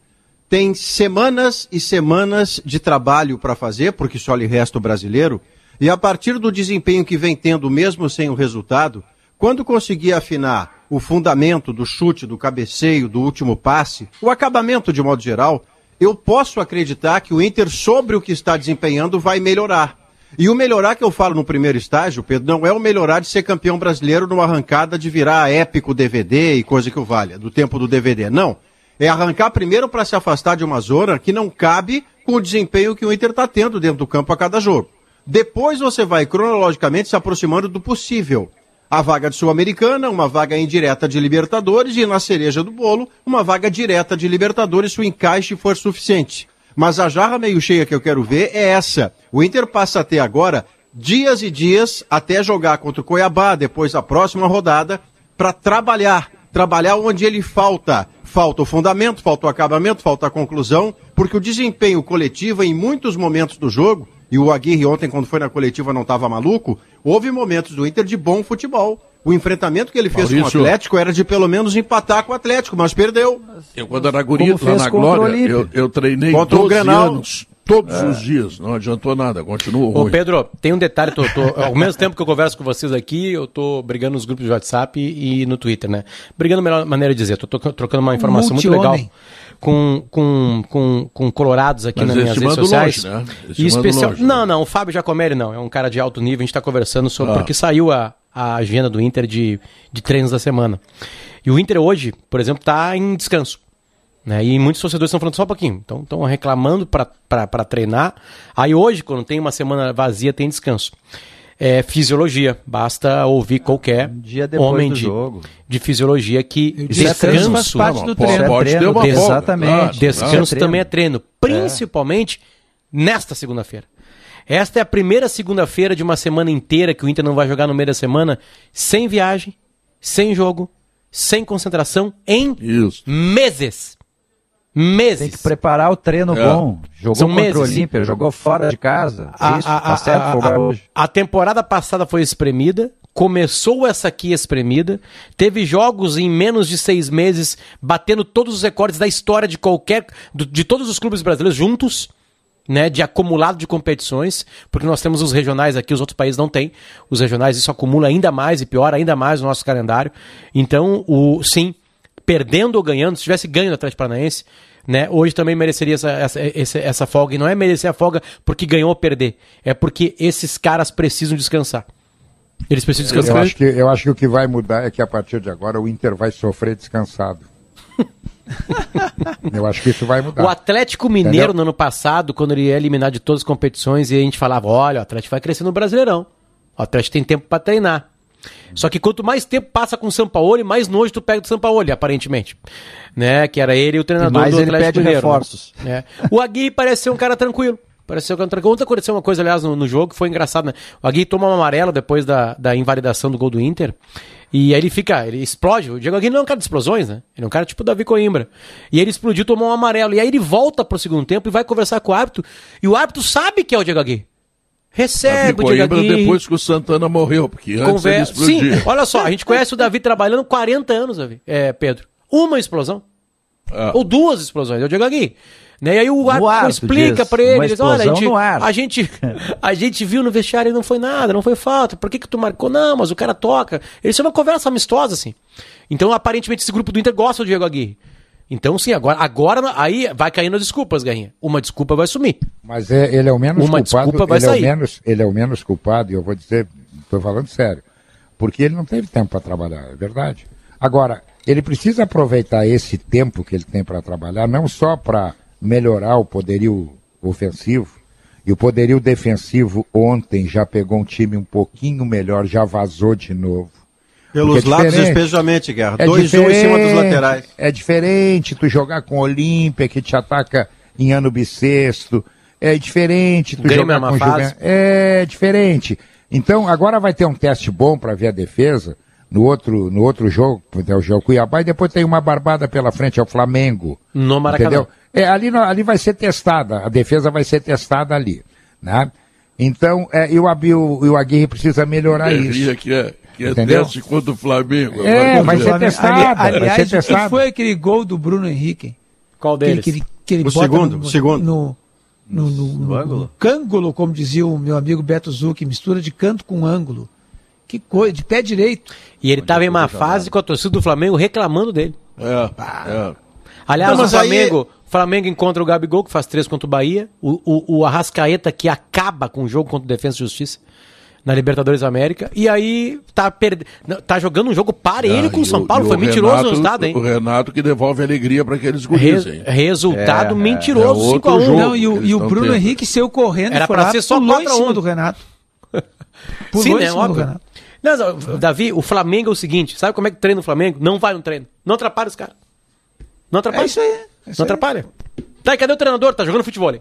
tem semanas e semanas de trabalho para fazer, porque só lhe resta o brasileiro, e a partir do desempenho que vem tendo, mesmo sem o resultado, quando conseguir afinar o fundamento do chute, do cabeceio, do último passe, o acabamento de modo geral, eu posso acreditar que o Inter, sobre o que está desempenhando, vai melhorar. E o melhorar que eu falo no primeiro estágio, Pedro, não é o melhorar de ser campeão brasileiro numa arrancada de virar épico DVD e coisa que o valha, do tempo do DVD. Não. É arrancar primeiro para se afastar de uma zona que não cabe com o desempenho que o Inter está tendo dentro do campo a cada jogo. Depois você vai cronologicamente se aproximando do possível. A vaga de Sul-Americana, uma vaga indireta de Libertadores e na cereja do bolo, uma vaga direta de Libertadores se o encaixe for suficiente. Mas a jarra meio cheia que eu quero ver é essa. O Inter passa a ter agora dias e dias até jogar contra o Cuiabá, depois a próxima rodada, para trabalhar. Trabalhar onde ele falta. Falta o fundamento, falta o acabamento, falta a conclusão, porque o desempenho coletivo em muitos momentos do jogo, e o Aguirre ontem, quando foi na coletiva, não estava maluco, houve momentos do Inter de bom futebol. O enfrentamento que ele fez com Maurício. o Atlético era de pelo menos empatar com o Atlético, mas perdeu. Eu, quando era guri, lá na Glória, Olímpia. eu, eu treinei Contra o 12 Grenal. anos, todos os dias. Não adiantou nada, continuou Ô, ruim. Pedro, tem um detalhe, tô, tô- ao mesmo tempo que eu converso com vocês aqui, eu tô brigando nos grupos de WhatsApp e, e no Twitter, né? Brigando é a melhor maneira de dizer, tô, to- trocando uma informação muito legal. Com, com, com, com colorados aqui Mas nas minhas redes sociais. longe, né? E especial... longe, né? Não, não, o Fábio Giacomelli não, é um cara de alto nível, a gente tá conversando sobre, Ah. porque saiu a, a agenda do Inter de, de treinos da semana. E o Inter hoje, por exemplo, tá em descanso. Né? E muitos torcedores estão falando só um pouquinho. Então estão reclamando para treinar. Aí hoje, quando tem uma semana vazia, tem descanso. É fisiologia. Basta ouvir qualquer Um homem do de, jogo. de fisiologia que descanso parte do treino. Pode é treino, exatamente. claro, descanso é treino. também é treino. Principalmente nesta segunda-feira. Esta é a primeira segunda-feira de uma semana inteira que o Inter não vai jogar no meio da semana sem viagem, sem jogo, sem concentração, em Isso. meses. Meses. Tem que preparar o treino É. bom. Jogou São contra o meses. Olímpia, jogou fora de casa. A, Isso, a- tá certo a- a- hoje. a temporada passada foi espremida, começou essa aqui espremida, teve jogos em menos de seis meses, batendo todos os recordes da história de qualquer, de todos os clubes brasileiros juntos, né, de acumulado de competições, porque nós temos os regionais aqui, os outros países não têm. Os regionais isso acumula ainda mais e piora ainda mais o nosso calendário. Então, o sim, perdendo ou ganhando, se tivesse ganho do Atlético Paranaense, né, hoje também mereceria essa, essa, essa, essa folga. E não é merecer a folga porque ganhou ou perder, é porque esses caras precisam descansar. Eles precisam Eu descansar. acho, que, eu acho que o que vai mudar é que a partir de agora o Inter vai sofrer descansado. eu acho que isso vai mudar. O Atlético Mineiro, Entendeu? no ano passado, quando ele ia eliminar de todas as competições, e a gente falava: olha, o Atlético vai crescer no Brasileirão. O Atlético tem tempo para treinar. Só que quanto mais tempo passa com o Sampaoli, mais nojo tu pega do Sampaoli, aparentemente. Né? Que era ele e o treinador mais do ele Atlético pede Mineiro. né? reforços. É. O Agui parece ser um cara tranquilo. Parece ser um cara tranquilo. Ontem aconteceu uma coisa, aliás, no, no jogo, que foi engraçado, né? O Agui toma um amarelo depois da, da invalidação do gol do Inter. E aí ele fica, ele explode. O Diego Aguirre não é um cara de explosões, né? Ele é um cara tipo Davi Coimbra. E ele explodiu, tomou um amarelo. E aí ele volta pro segundo tempo e vai conversar com o árbitro. E o árbitro sabe que é o Diego Aguirre. Recebe o Diego Aguirre. depois que o Santana morreu, porque antes Conver... Sim, olha só, a gente conhece o Davi trabalhando 40 anos, Davi, é, Pedro. Uma explosão. Ah. Ou duas explosões, é o Diego Aguirre. Né? E aí o árbitro ar, explica pra ele, diz, olha, a gente, a, gente, a gente viu no vestiário e não foi nada, não foi falta. Por que que tu marcou? Não, mas o cara toca. Eles são uma conversa amistosa, assim. Então, aparentemente, esse grupo do Inter gosta do Diego Aguirre. Então, sim, agora, agora aí vai caindo as desculpas, Guerrinha. Uma desculpa vai sumir. Mas é- ele é o menos Uma culpado. desculpa vai ele, é sair. o menos, ele é o menos culpado, e eu vou dizer, estou falando sério. Porque ele não teve tempo para trabalhar, é verdade. Agora, ele precisa aproveitar esse tempo que ele tem para trabalhar, não só para melhorar o poderio ofensivo, e o poderio defensivo ontem já pegou um time um pouquinho melhor, já vazou de novo. Pelos é lados, especialmente, Guerra. É 2 1 em cima dos laterais. É diferente tu jogar com o Olímpia, que te ataca em ano bissexto. É diferente tu jogar é com o fase. Juven... É diferente. Então, agora vai ter um teste bom para ver a defesa. No outro, no outro jogo, é o jogo Cuiabá, e depois tem uma barbada pela frente, é o Flamengo. No Maracanã. Entendeu? É, ali, ali vai ser testada, a defesa vai ser testada ali. Né? Então, é, e o, Abi- o, o Aguirre precisa melhorar isso. Que é, que é Entendeu? teste contra o Flamengo. É, vai ser testado, Ali- vai aliás, ser o que testado. foi aquele gol do Bruno Henrique? Qual deles? que ele, que ele O segundo, no, segundo. No, no, no, no- no cângulo, como dizia o meu amigo Beto Zucchi, mistura de canto com ângulo. Que coisa, de pé direito. E ele tava em uma fase com a torcida do Flamengo reclamando dele. É, é. Aliás, Não, o mas aí- Flamengo, Flamengo encontra o Gabigol, que faz três contra o Bahia. O, o, o Arrascaeta, que acaba com o jogo contra o Defesa e Justiça na Libertadores da América. E aí tá, perde... tá jogando um jogo parelho Ah, com o e São Paulo. Foi mentiroso Renato, o resultado, hein? O Renato que devolve alegria para aqueles Re- guris, hein? resultado É, mentiroso, é outro 5x1. jogo. Não, e o, e o Bruno tendo. Henrique saiu correndo Era lá, ser só pulou em 4 a 1. cima do Renato. Pulou Sim, né? Óbvio. Renato. Não, não, Davi, o Flamengo é o seguinte: sabe como é que treina o Flamengo? Não vai no treino. Não atrapalha os caras. Não atrapalha. É isso aí. é isso Não aí. atrapalha. Tá, e cadê o treinador? Tá jogando futebol.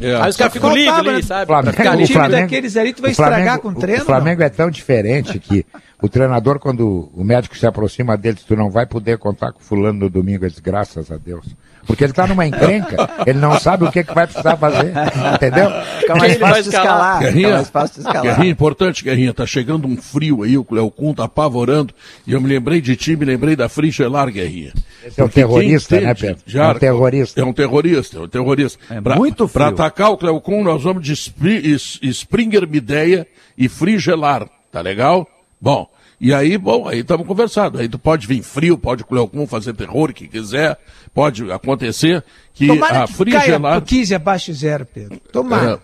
É. Aí os caras ficam faltava, livres ali, né? sabe? Flamengo, Pra ficar o ali. time daqueles ali tu vai o Flamengo- estragar com treino, O Flamengo é tão diferente que o treinador, quando o médico se aproxima dele, diz, tu não vai poder contar com fulano no domingo, ele diz, graças a Deus. Porque ele está numa encrenca, ele não sabe o que, que vai precisar fazer, entendeu? Fica mais fácil de escalar. Guerrinha, mais fácil de escalar. Guerrinha, importante, Guerrinha, tá chegando um frio aí, o Cleocum tá apavorando, e eu me lembrei de ti, me lembrei da Frigelar, Guerrinha. Esse é um terrorista, né, entende- Pedro? Já, É um terrorista. É um terrorista, é um terrorista. É muito Para frio. atacar o Cleocum, nós vamos de Springer Mideia e Frigelar, tá legal? Bom, e aí, bom, aí estamos conversando. Aí tu pode vir frio, pode o Cleocum fazer terror, o que quiser, pode acontecer que Tomara a que Frigelar... caia 15 abaixo de zero, Pedro. Tomara. É,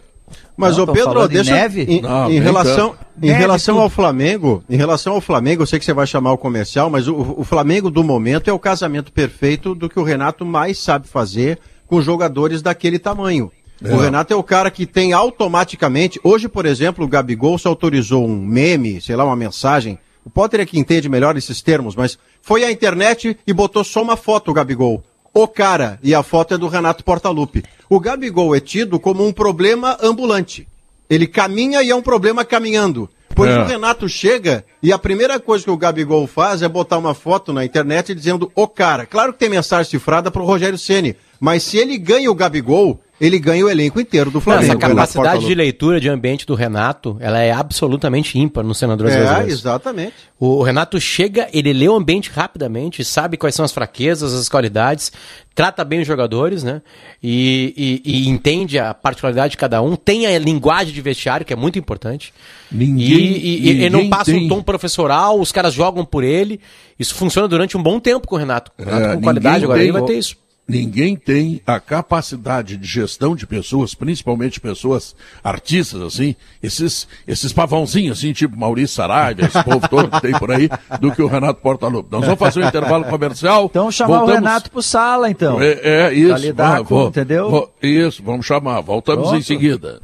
Mas, Não, tão Pedro, deixa. neve? Em, Não, em relação, em Neve, relação tudo. ao Flamengo, em relação ao Flamengo, eu sei que você vai chamar o comercial, mas o, o Flamengo do momento é o casamento perfeito do que o Renato mais sabe fazer com jogadores daquele tamanho. O Renato é o cara que tem automaticamente. Hoje, por exemplo, o Gabigol se autorizou um meme, sei lá, uma mensagem. O Potter é que entende melhor esses termos, mas foi à internet e botou só uma foto, o Gabigol. O cara, e a foto é do Renato Portaluppi. O Gabigol é tido como um problema ambulante. Ele caminha e é um problema caminhando. Pois É. o Renato chega e a primeira coisa que o Gabigol faz é botar uma foto na internet dizendo o cara. Claro que tem mensagem cifrada para o Rogério Ceni, mas se ele ganha o Gabigol, ele ganha o elenco inteiro do Não, Flamengo. essa capacidade de leitura de ambiente do Renato, ela é absolutamente ímpar nos senadores É, exatamente. O Renato chega, ele lê o ambiente rapidamente, sabe quais são as fraquezas, as qualidades, trata bem os jogadores, né? E, e- e entende a particularidade de cada um, tem a linguagem de vestiário, que é muito importante. Ninguém- e, e- ele não ninguém passa tem- um tom professoral, os caras jogam por ele. Isso funciona durante um bom tempo com o Renato. O Renato É, com qualidade, ninguém agora ele vai ter isso. Ninguém tem a capacidade de gestão de pessoas, principalmente pessoas artistas, assim, esses, esses pavãozinhos, assim, tipo Maurício Saraiva, esse povo todo que tem por aí, do que o Renato Portaluppi. Nós vamos fazer um intervalo comercial. Então chamar voltamos- o Renato pro sala, então. É, é isso. Pra lidar vamos- com, entendeu? isso, vamos chamar. Voltamos Pronto. em seguida.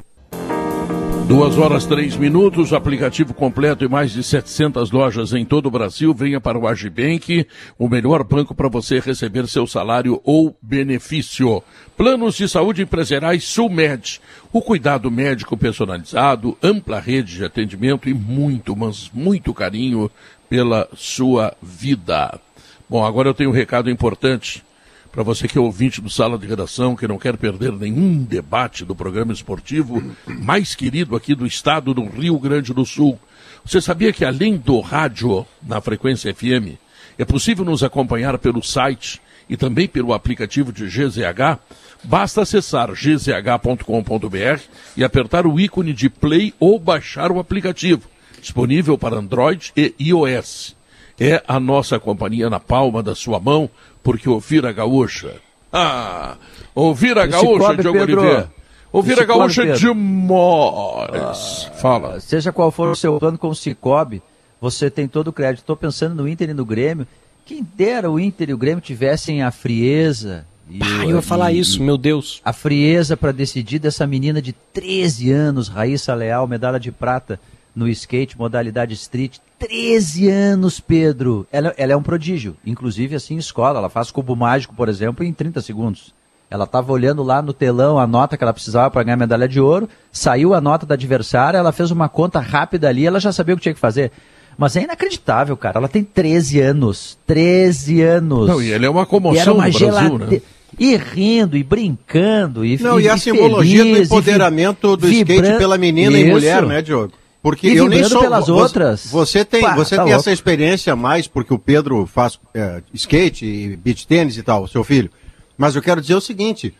Duas horas, três minutos, aplicativo completo e mais de 700 lojas em todo o Brasil. Venha para o Agibank, o melhor banco para você receber seu salário ou benefício. Planos de saúde empresariais Sulmed. O cuidado médico personalizado, ampla rede de atendimento e muito, mas muito carinho pela sua vida. Bom, agora eu tenho um recado importante para você que é ouvinte do Sala de Redação, que não quer perder nenhum debate do programa esportivo mais querido aqui do estado do Rio Grande do Sul. Você sabia que além do rádio na frequência FM, é possível nos acompanhar pelo site e também pelo aplicativo de GZH? Basta acessar gzh.com.br e apertar o ícone de play ou baixar o aplicativo, disponível para Android e iOS. É a nossa companhia na palma da sua mão, porque ouvir a gaúcha. Ah, ouvir a gaúcha, Diogo Pedro. Oliveira. Ouvir a gaúcha Pedro. demais. Fala. Seja qual for o seu plano com o Cicobi, você tem todo o crédito. Estou pensando no Inter e no Grêmio. Quem dera o Inter e o Grêmio tivessem a frieza. Ah, o- eu ia falar e- isso, meu Deus. A frieza para decidir dessa menina de 13 anos, Raíssa Leal, medalha de prata no skate, modalidade street. 13 anos, Pedro. Ela, ela é um prodígio, inclusive assim em escola. Ela faz cubo mágico, por exemplo, em 30 segundos. Ela estava olhando lá no telão a nota que ela precisava para ganhar a medalha de ouro, saiu a nota da adversária, ela fez uma conta rápida ali, ela já sabia o que tinha que fazer. Mas é inacreditável, cara. Ela tem 13 anos. 13 anos. Não, e ele é uma E comoção uma no Brasil, né? E rindo, e brincando, e Não, e, a simbologia feliz, do e empoderamento do vibra- skate pela menina e Isso. mulher, né, Diogo? Porque E eu nem sou. pelas vo- outras. Você tem, Pá, você tá tem louco. essa experiência mais porque o Pedro faz é, skate e beach tênis e tal, seu filho. Mas eu quero dizer o seguinte: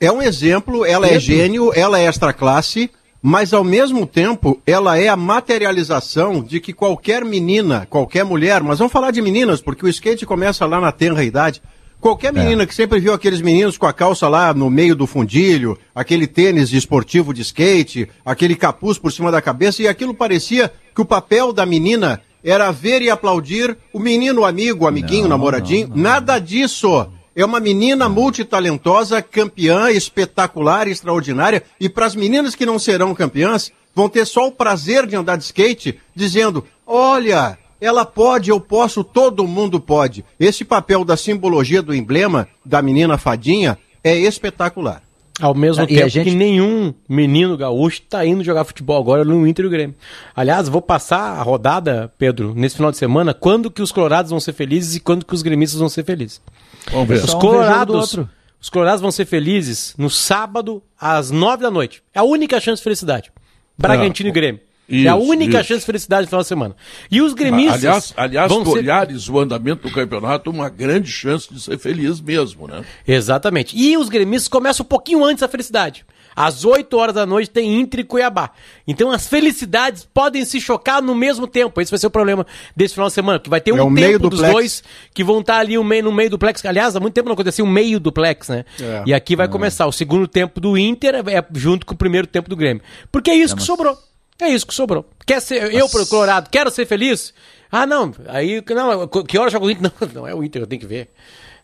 é um exemplo, ela é Pedro. gênio, ela é extra classe, mas ao mesmo tempo ela é a materialização de que qualquer menina, qualquer mulher, mas vamos falar de meninas, porque o skate começa lá na tenra idade. Qualquer menina que sempre viu aqueles meninos com a calça lá no meio do fundilho, aquele tênis de esportivo de skate, aquele capuz por cima da cabeça, e aquilo parecia que o papel da menina era ver e aplaudir o menino, amigo, amiguinho, o namoradinho. Nada disso. É uma menina multitalentosa, campeã, espetacular, extraordinária. E para as meninas que não serão campeãs, vão ter só o prazer de andar de skate, dizendo: olha, ela pode, eu posso, todo mundo pode. Esse papel da simbologia do emblema da menina fadinha é espetacular. Ao mesmo Ah, tempo gente- que nenhum menino gaúcho está indo jogar futebol agora no Inter e o Grêmio. Aliás, vou passar a rodada, Pedro, nesse final de semana, quando que os colorados vão ser felizes e quando que os gremistas vão ser felizes. Vamos ver. Os um colorados, outro. os colorados vão ser felizes no sábado às nove da noite. É a única chance de felicidade. Bragantino Ah, e Grêmio. É a isso, única isso. chance de felicidade no final de semana. E os gremistas Aliás, aliás vão se ser olhares o andamento do campeonato, uma grande chance de ser feliz mesmo, né? Exatamente. E os gremistas começam um pouquinho antes da felicidade. Às 8 horas da noite tem Inter e Cuiabá. Então as felicidades podem se chocar no mesmo tempo. Esse vai ser o problema desse final de semana. Que vai ter É um o meio tempo dos dois que vão estar ali um meio, no meio do plex. Aliás, há muito tempo não acontecia um meio duplex, né? É. E aqui vai começar. O segundo tempo do Inter é é junto com o primeiro tempo do Grêmio. Porque é isso que sobrou. É isso que sobrou. Quer ser, eu, pro Colorado, quero ser feliz? Ah, não. Aí, não, que hora joga o Inter? Não, não é o Inter, eu tenho que ver.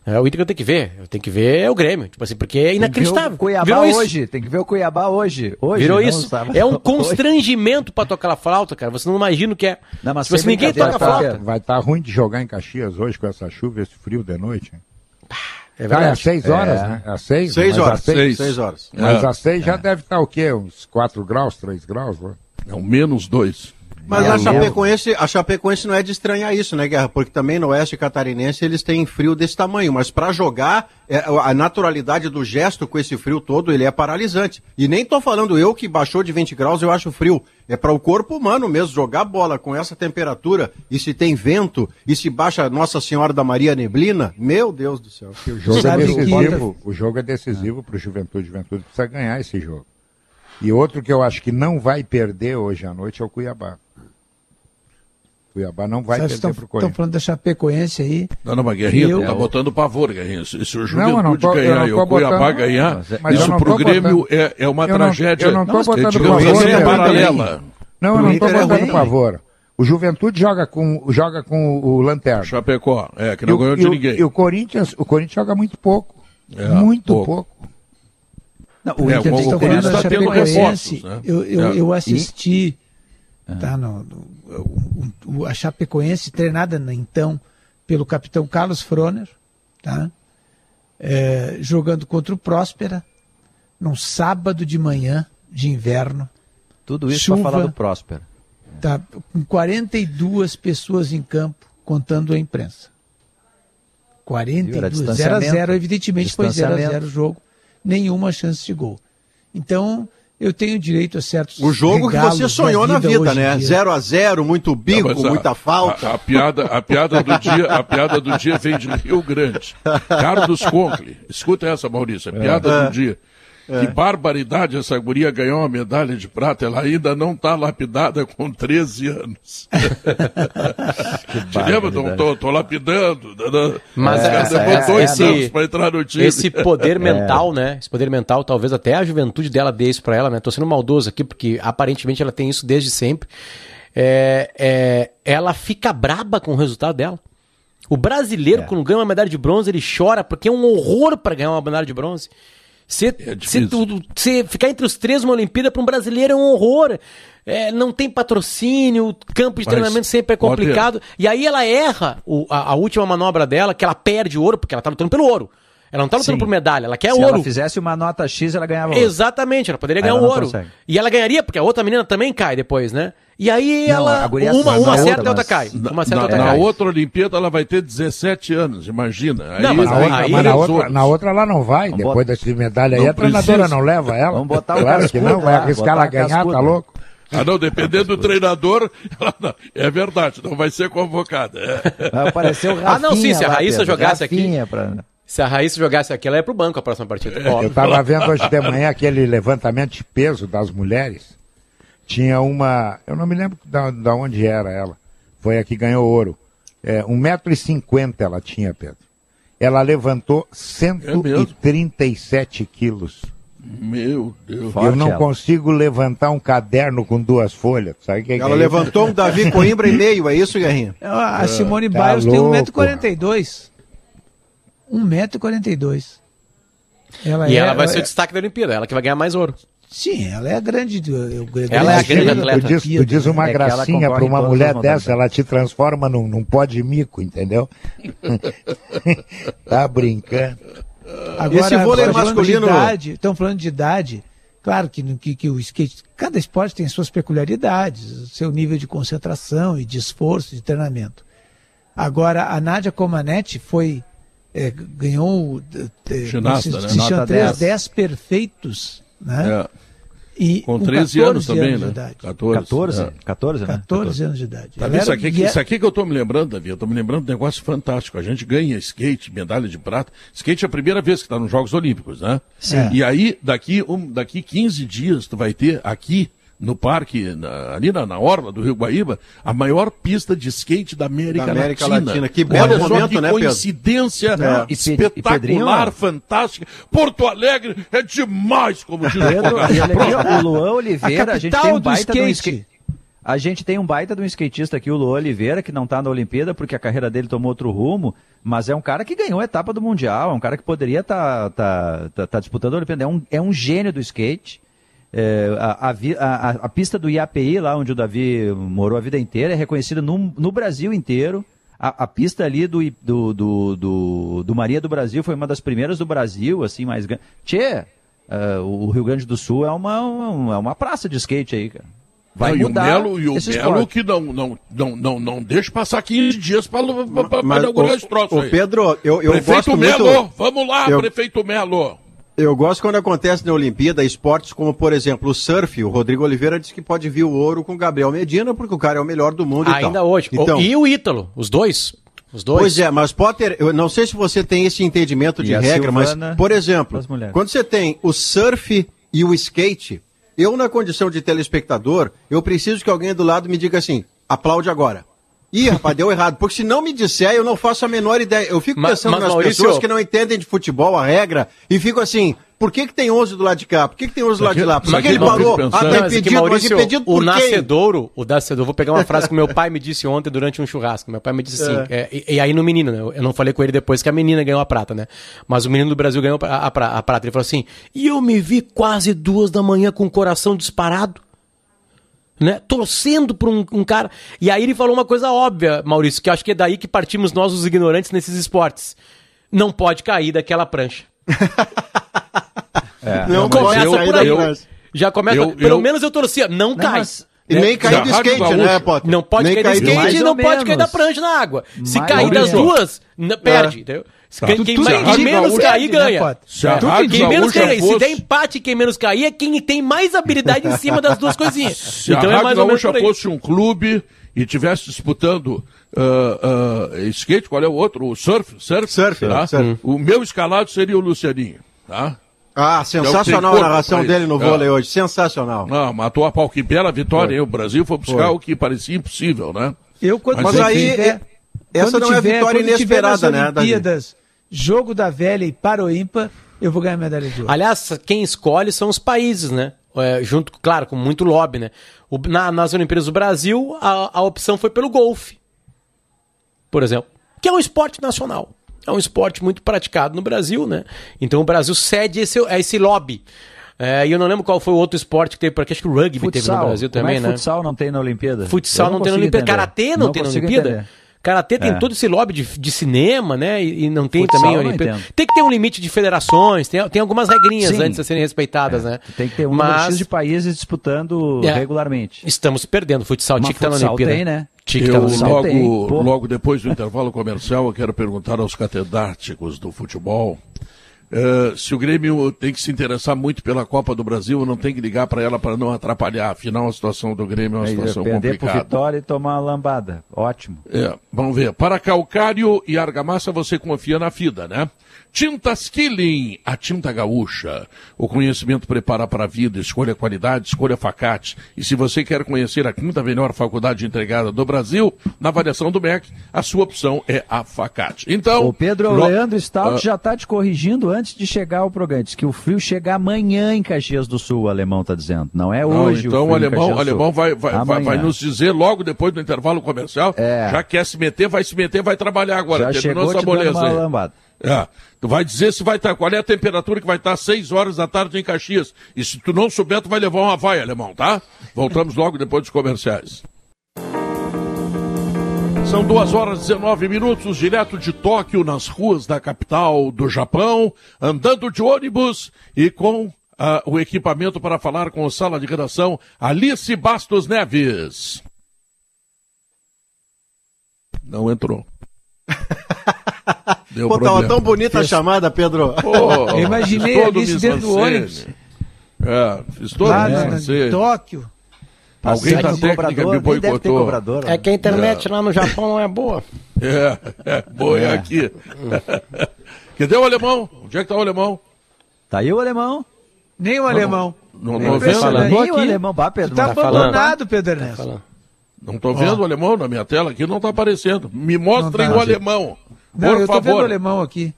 É o Inter que eu tenho que ver. Eu tenho que ver é o Grêmio. Tipo assim, porque é Tem que ver inacreditável. o Cuiabá Virou isso. hoje, tem que ver o Cuiabá hoje. hoje Virou não isso. sábado. É um constrangimento pra tocar aquela flauta, cara. Você não imagina o que é. Não, mas tipo assim, ninguém toca Fábio. flauta. Vai estar ruim de jogar em Caxias hoje com essa chuva, esse frio de noite. É Tá, é às verdade. seis horas, né? Às seis? Seis horas. Às seis, Seis. Seis horas. Mas É. às seis já deve estar o quê? Uns 4 graus, 3 graus? né? É um menos dois. Mas É, a. Chapecoense, a Chapecoense não é de estranhar isso, né, Guerra? Porque também no Oeste Catarinense eles têm frio desse tamanho. Mas pra jogar, é, a naturalidade do gesto com esse frio todo, ele é paralisante. E nem tô falando eu que baixou de 20 graus, eu acho frio. É para o corpo humano mesmo, jogar bola com essa temperatura, e se tem vento, e se baixa Nossa Senhora da Maria Neblina, meu Deus do céu. O jogo é Sabe que- decisivo, o jogo é decisivo para o Juventude. Juventude precisa ganhar esse jogo. E outro que eu acho que não vai perder hoje à noite é o Cuiabá. Cuiabá não vai Vocês perder estão, para o estão falando da Chapecoense aí. Não, não, mas Guerrinha, Eu- tu tá botando pavor, Guerrinha. Se, se o Não, eu não Juventude eu ganhar e o Cuiabá botando- ganhar, Mas é- eu isso pro Grêmio botando- é, é uma eu não- tragédia. eu não tô Não, botando digamos pavor, assim, né? paralela. Não, eu não estou é botando pavor. O Juventude joga com, joga com o Lanterna. Chapecó, é, que E não o, ganhou e de o- ninguém. e o Corinthians, o Corinthians joga muito pouco. É, muito pouco. pouco. Não, o É, Inter o- tem o que Corinthians falar da tá tendo Chapecoense. reforços, né? Eu, eu, É. eu assisti tá, no, no- o- o- a Chapecoense treinada na- então pelo capitão Carlos Froner, tá? É, jogando contra o Próspera num sábado de manhã de inverno. Tudo isso para falar do Próspero. Tá, com 42 pessoas em campo, contando a imprensa. Viu? Era 42, 0 a distanciamento. 0 evidentemente foi 0 a 0 Distanciamento. o jogo. Nenhuma chance de gol. Então, eu tenho direito a certos O jogo que você sonhou da na vida, né? dia. 0 a 0 muito bico, Não, a- muita falta. A, a piada, a piada do dia, a piada do dia vem de Rio Grande. Carlos Conkle. Escuta essa, Maurício. A piada do dia. Que barbaridade essa guria ganhou uma medalha de prata. Ela ainda não está lapidada com 13 anos. Te lembra? Tô, tô, tô lapidando. Mas Esse cara essa- dois esse- anos para entrar no time. Esse poder mental, né? Esse poder mental, talvez até a juventude dela dê isso pra ela, né? Tô sendo maldoso aqui, porque aparentemente ela tem isso desde sempre. É, é, ela fica braba com o resultado dela. O brasileiro, quando ganha uma medalha de bronze, ele chora, porque é um horror pra ganhar uma medalha de bronze. Você, É ficar entre os três numa Olimpíada para um brasileiro é um horror. É, não tem patrocínio, o campo de Mas, treinamento sempre é complicado. E aí ela erra o- a, a última manobra dela, que ela perde ouro, porque ela tá lutando pelo ouro. Ela não tá lutando Sim. por medalha, ela quer Se ouro. ela fizesse uma nota X, ela ganhava ouro. Exatamente, ela poderia Aí ganhar ela o não ouro. consegue. E ela ganharia, porque a outra menina também cai depois, né? E aí Não, ela. uma uma certa outra, e a outra cai. Na, Uma certa e na- outra na cai. outra Olimpíada ela vai ter 17 anos, imagina. Aí, Não, mas Na aí- outra, aí mas na outra, na outra ela não vai, Vamos depois botar- dessa medalha aí, Não a treinadora não leva ela. Vamos botar o Claro que não, cascudo vai lá, arriscar ela ganhar, cascudo. tá louco? Ah, não, dependendo do treinador, ela não- é verdade, não vai ser convocada. É. Vai aparecer o Rafinha Ah, não, sim, se a Raíssa jogasse aqui- pra- Se a Raíssa jogasse aqui, ela ia pro banco a próxima partida. Eu Óbvio. estava vendo hoje de manhã aquele levantamento de peso das mulheres. Tinha uma. Eu não me lembro da, da onde era ela. Foi a que ganhou ouro. É, 1,50m ela tinha, Pedro. Ela levantou 137 quilos. Meu Deus. Forte eu não ela. consigo levantar um caderno com duas folhas. Sabe que, que Ela é isso? levantou um Davi Coimbra e meio, é isso, Guerrinha? A a Simone tá Biles tem louco. 1,42m. 1,42m. Ela E é- ela vai ser o é- destaque da Olimpíada, ela que vai ganhar mais ouro. Sim, ela é a grande. grande Ela é a grande atleta. Tu diz, tu diz uma É que ela gracinha para uma mulher dessa, ela te transforma num, num pó de mico, entendeu? tá brincando. Agora, Esse vôlei masculino- de idade, estão falando de idade. Claro que, que, que o skate, cada esporte tem suas peculiaridades, seu nível de concentração e de esforço, de treinamento. Agora, a Nádia Comaneci foi, é, ganhou é, Ginasta, nesses- né? tinha Nota 10. 10. 10 perfeitos, né? É, E com 13 anos também, de né? idade. 14. 14? é. 14, né? 14 anos de idade. Tá vendo? Isso, aqui, e é- isso aqui que eu tô me lembrando, Davi, eu tô me lembrando de um negócio fantástico. A gente ganha skate, medalha de prata. Skate é a primeira vez que está nos Jogos Olímpicos, né? Sim. E aí, daqui, um, daqui 15 dias, tu vai ter aqui no parque, na- ali na, na orla do Rio Guaíba, a maior pista de skate da América, Da América Latina. Latina. Que belo Olha só momento, que né, Pedro? coincidência E Pe- e Pedrinho, espetacular, ó. fantástica. Porto Alegre é demais, como diz o Pedro, e o Luan Oliveira, A a, gente tem um do baita de um skate. A gente tem um baita de um skatista aqui, o Luan Oliveira, que não tá na Olimpíada porque a carreira dele tomou outro rumo, mas é um cara que ganhou a etapa do Mundial, é um cara que poderia estar tá, tá, tá disputando a Olimpíada, é um, é um gênio do skate. É, a, a a- pista do IAPI, lá onde o Davi morou a vida inteira, é reconhecida no, no Brasil inteiro. A, a pista ali do, do, do, do, do Maria do Brasil foi uma das primeiras do Brasil, assim, mais grande. Tchê, ah, o Rio Grande do Sul é uma, um- é uma praça de skate aí, cara. Vai Não, mudar e o Melo, e o Melo que não, não, não, não, não deixa passar 15 dias para inaugurar esse troço ô, aí. Pedro, eu, eu Prefeito gosto Melo, muito... vamos lá, Eu- prefeito Melo. Eu gosto quando acontece na Olimpíada esportes como, por exemplo, o surf. O Rodrigo Oliveira disse que pode vir o ouro com o Gabriel Medina, porque o cara é o melhor do mundo e Ainda tal. hoje. Então, E o Ítalo, os dois. Os dois. Pois é, mas Potter, eu não sei se você tem esse entendimento de E regra, Silvana mas, por exemplo, quando você tem o surf e o skate, eu, na condição de telespectador, eu preciso que alguém do lado me diga assim: aplaude agora. Ih, rapaz, deu errado. Porque se não me disser, eu não faço a menor ideia. Eu fico Mas- pensando mas, nas Maurício- pessoas que não entendem de futebol, a regra, e fico assim, por que, que tem 11 do lado de cá? Por que, que tem 11 do lado de lá? Por que, que ele parou? pensando? Ah, tá Não, mas é que, impedido, mas impedido o por quem? nascedouro, o nascedouro, vou pegar uma frase que meu pai me disse ontem durante um churrasco. Meu pai me disse assim, é, e, e aí no menino, né? Eu não falei com ele depois que a menina ganhou a prata, né? Mas o menino do Brasil ganhou a, a a prata. Ele falou assim, e eu me vi quase duas da manhã com o coração disparado. Né? Torcendo por um, um cara. E aí ele falou uma coisa óbvia, Maurício, que eu acho que é daí que partimos nós, os ignorantes, nesses esportes. Não pode cair daquela prancha. Não, mas começa eu- aí eu-. Já começa. Eu- pelo eu- menos eu torcia. Não, cai. mas- E nem cair do skate, né, Potter? Não pode nem cair do skate e não pode cair da prancha na água. Se Mais cair das menos. duas, perde. Entendeu? Se Tá. Quem, quem tu mais- entende, quem menos cair, ganha. Se É. Rádio Quem menos cair, se fosse- der empate, quem menos cair é quem tem mais habilidade em cima das duas coisinhas. Se Então a é Rádio mais ou menos Gaúcha fosse um clube e tivesse disputando ah, ah, skate, qual é o outro? O surf? Surf, Surf, tá? surf. O meu escalado seria o Lucianinho, tá? Ah, sensacional corpo a narração dele no É. vôlei hoje. Sensacional. Não, matou a pau. Que bela vitória, hein? O Brasil foi buscar Foi. o que parecia impossível, né? Eu, quando Mas Mas aí, tiver- essa quando não é a tiver- vitória tiver inesperada, né, Davi? Olimpíadas, jogo da velha e paroímpa, eu vou ganhar medalha de ouro. Aliás, quem escolhe são os países, né? É, junto, claro, com muito lobby, né? O- na- nas Olimpíadas do Brasil, a, a opção foi pelo golfe, por exemplo, que é um esporte nacional. É um esporte muito praticado no Brasil, né? Então o Brasil cede esse, esse lobby. É, e eu não lembro qual foi o outro esporte que teve, porque acho que o rugby teve no Futsal. Brasil Como também, é que né? Futsal não tem na Olimpíada? Futsal Eu não, tem na Olimpíada. entender. Karatê não, tem na Olimpíada. entender. Karatê tem É. todo esse lobby de, de cinema, né? E, e não tem Futsal também não Olimpíada. entendo. Tem que ter um limite de federações, tem, tem algumas regrinhas Sim. antes de serem respeitadas, né? Tem que ter um Mas de países disputando É. regularmente. estamos perdendo. Futsal tinha que estar na futsal Olimpíada. tem, né? Eu na tem, logo, logo depois do intervalo comercial, eu quero perguntar aos catedráticos do futebol eh, se o Grêmio tem que se interessar muito pela Copa do Brasil, não tem que ligar para ela para não atrapalhar. Afinal, a situação do Grêmio é uma situação perder complicada. Vitória e tomar uma lambada. Ótimo. É, vamos ver. Para calcário e argamassa, você confia na FIDA, né? Tintas Killing, a tinta gaúcha. O conhecimento prepara para a vida. Escolha qualidade, escolha facate. E se você quer conhecer a quinta melhor faculdade entregada do Brasil, na avaliação do MEC, a sua opção é a facate. Então. O Pedro lo- Leandro Stout Ah. já está te corrigindo antes de chegar ao programa. Diz que o frio chega amanhã em Caxias do Sul, o alemão está dizendo. Não é Não, hoje então o o alemão, o alemão vai, vai, vai, vai nos dizer logo depois do intervalo comercial. É. Já quer se meter, vai se meter, vai trabalhar agora. Já Terminou chegou essa te dando moleza uma aí. lambada. É. Tu vai dizer se vai estar, qual é a temperatura que vai estar às 6 horas da tarde em Caxias. E se tu não souber, tu vai levar uma vaia, alemão, tá? Voltamos logo depois dos comerciais. São 2 horas e 19 minutos, direto de Tóquio, nas ruas da capital do Japão, andando de ônibus e com ah, o equipamento para falar com a sala de redação Alice Bastos Neves. Não entrou. Deu Pô, tava tão bonita a chamada, Pedro. Pô, Eu imaginei todo Alice dentro do ônibus. É, fiz todo Lá o na- Alguém Sai da técnica cobrador, me boicotou. cobrador. É que a internet lá no Japão não é boa. É, é, boi É. aqui. Cadê o alemão? Onde é que tá o alemão? Tá aí o alemão. Nem o alemão. Não É tô vendo, impressionante. Nem né? o aqui. alemão. Bah, Pedro. Tá mas- falando. abandonado, Pedro Ernesto. Falando. Não tô vendo o alemão na minha tela aqui, não tá aparecendo. Me mostrem Não tá. o alemão. Não, Por eu tô vendo o favor. alemão aqui.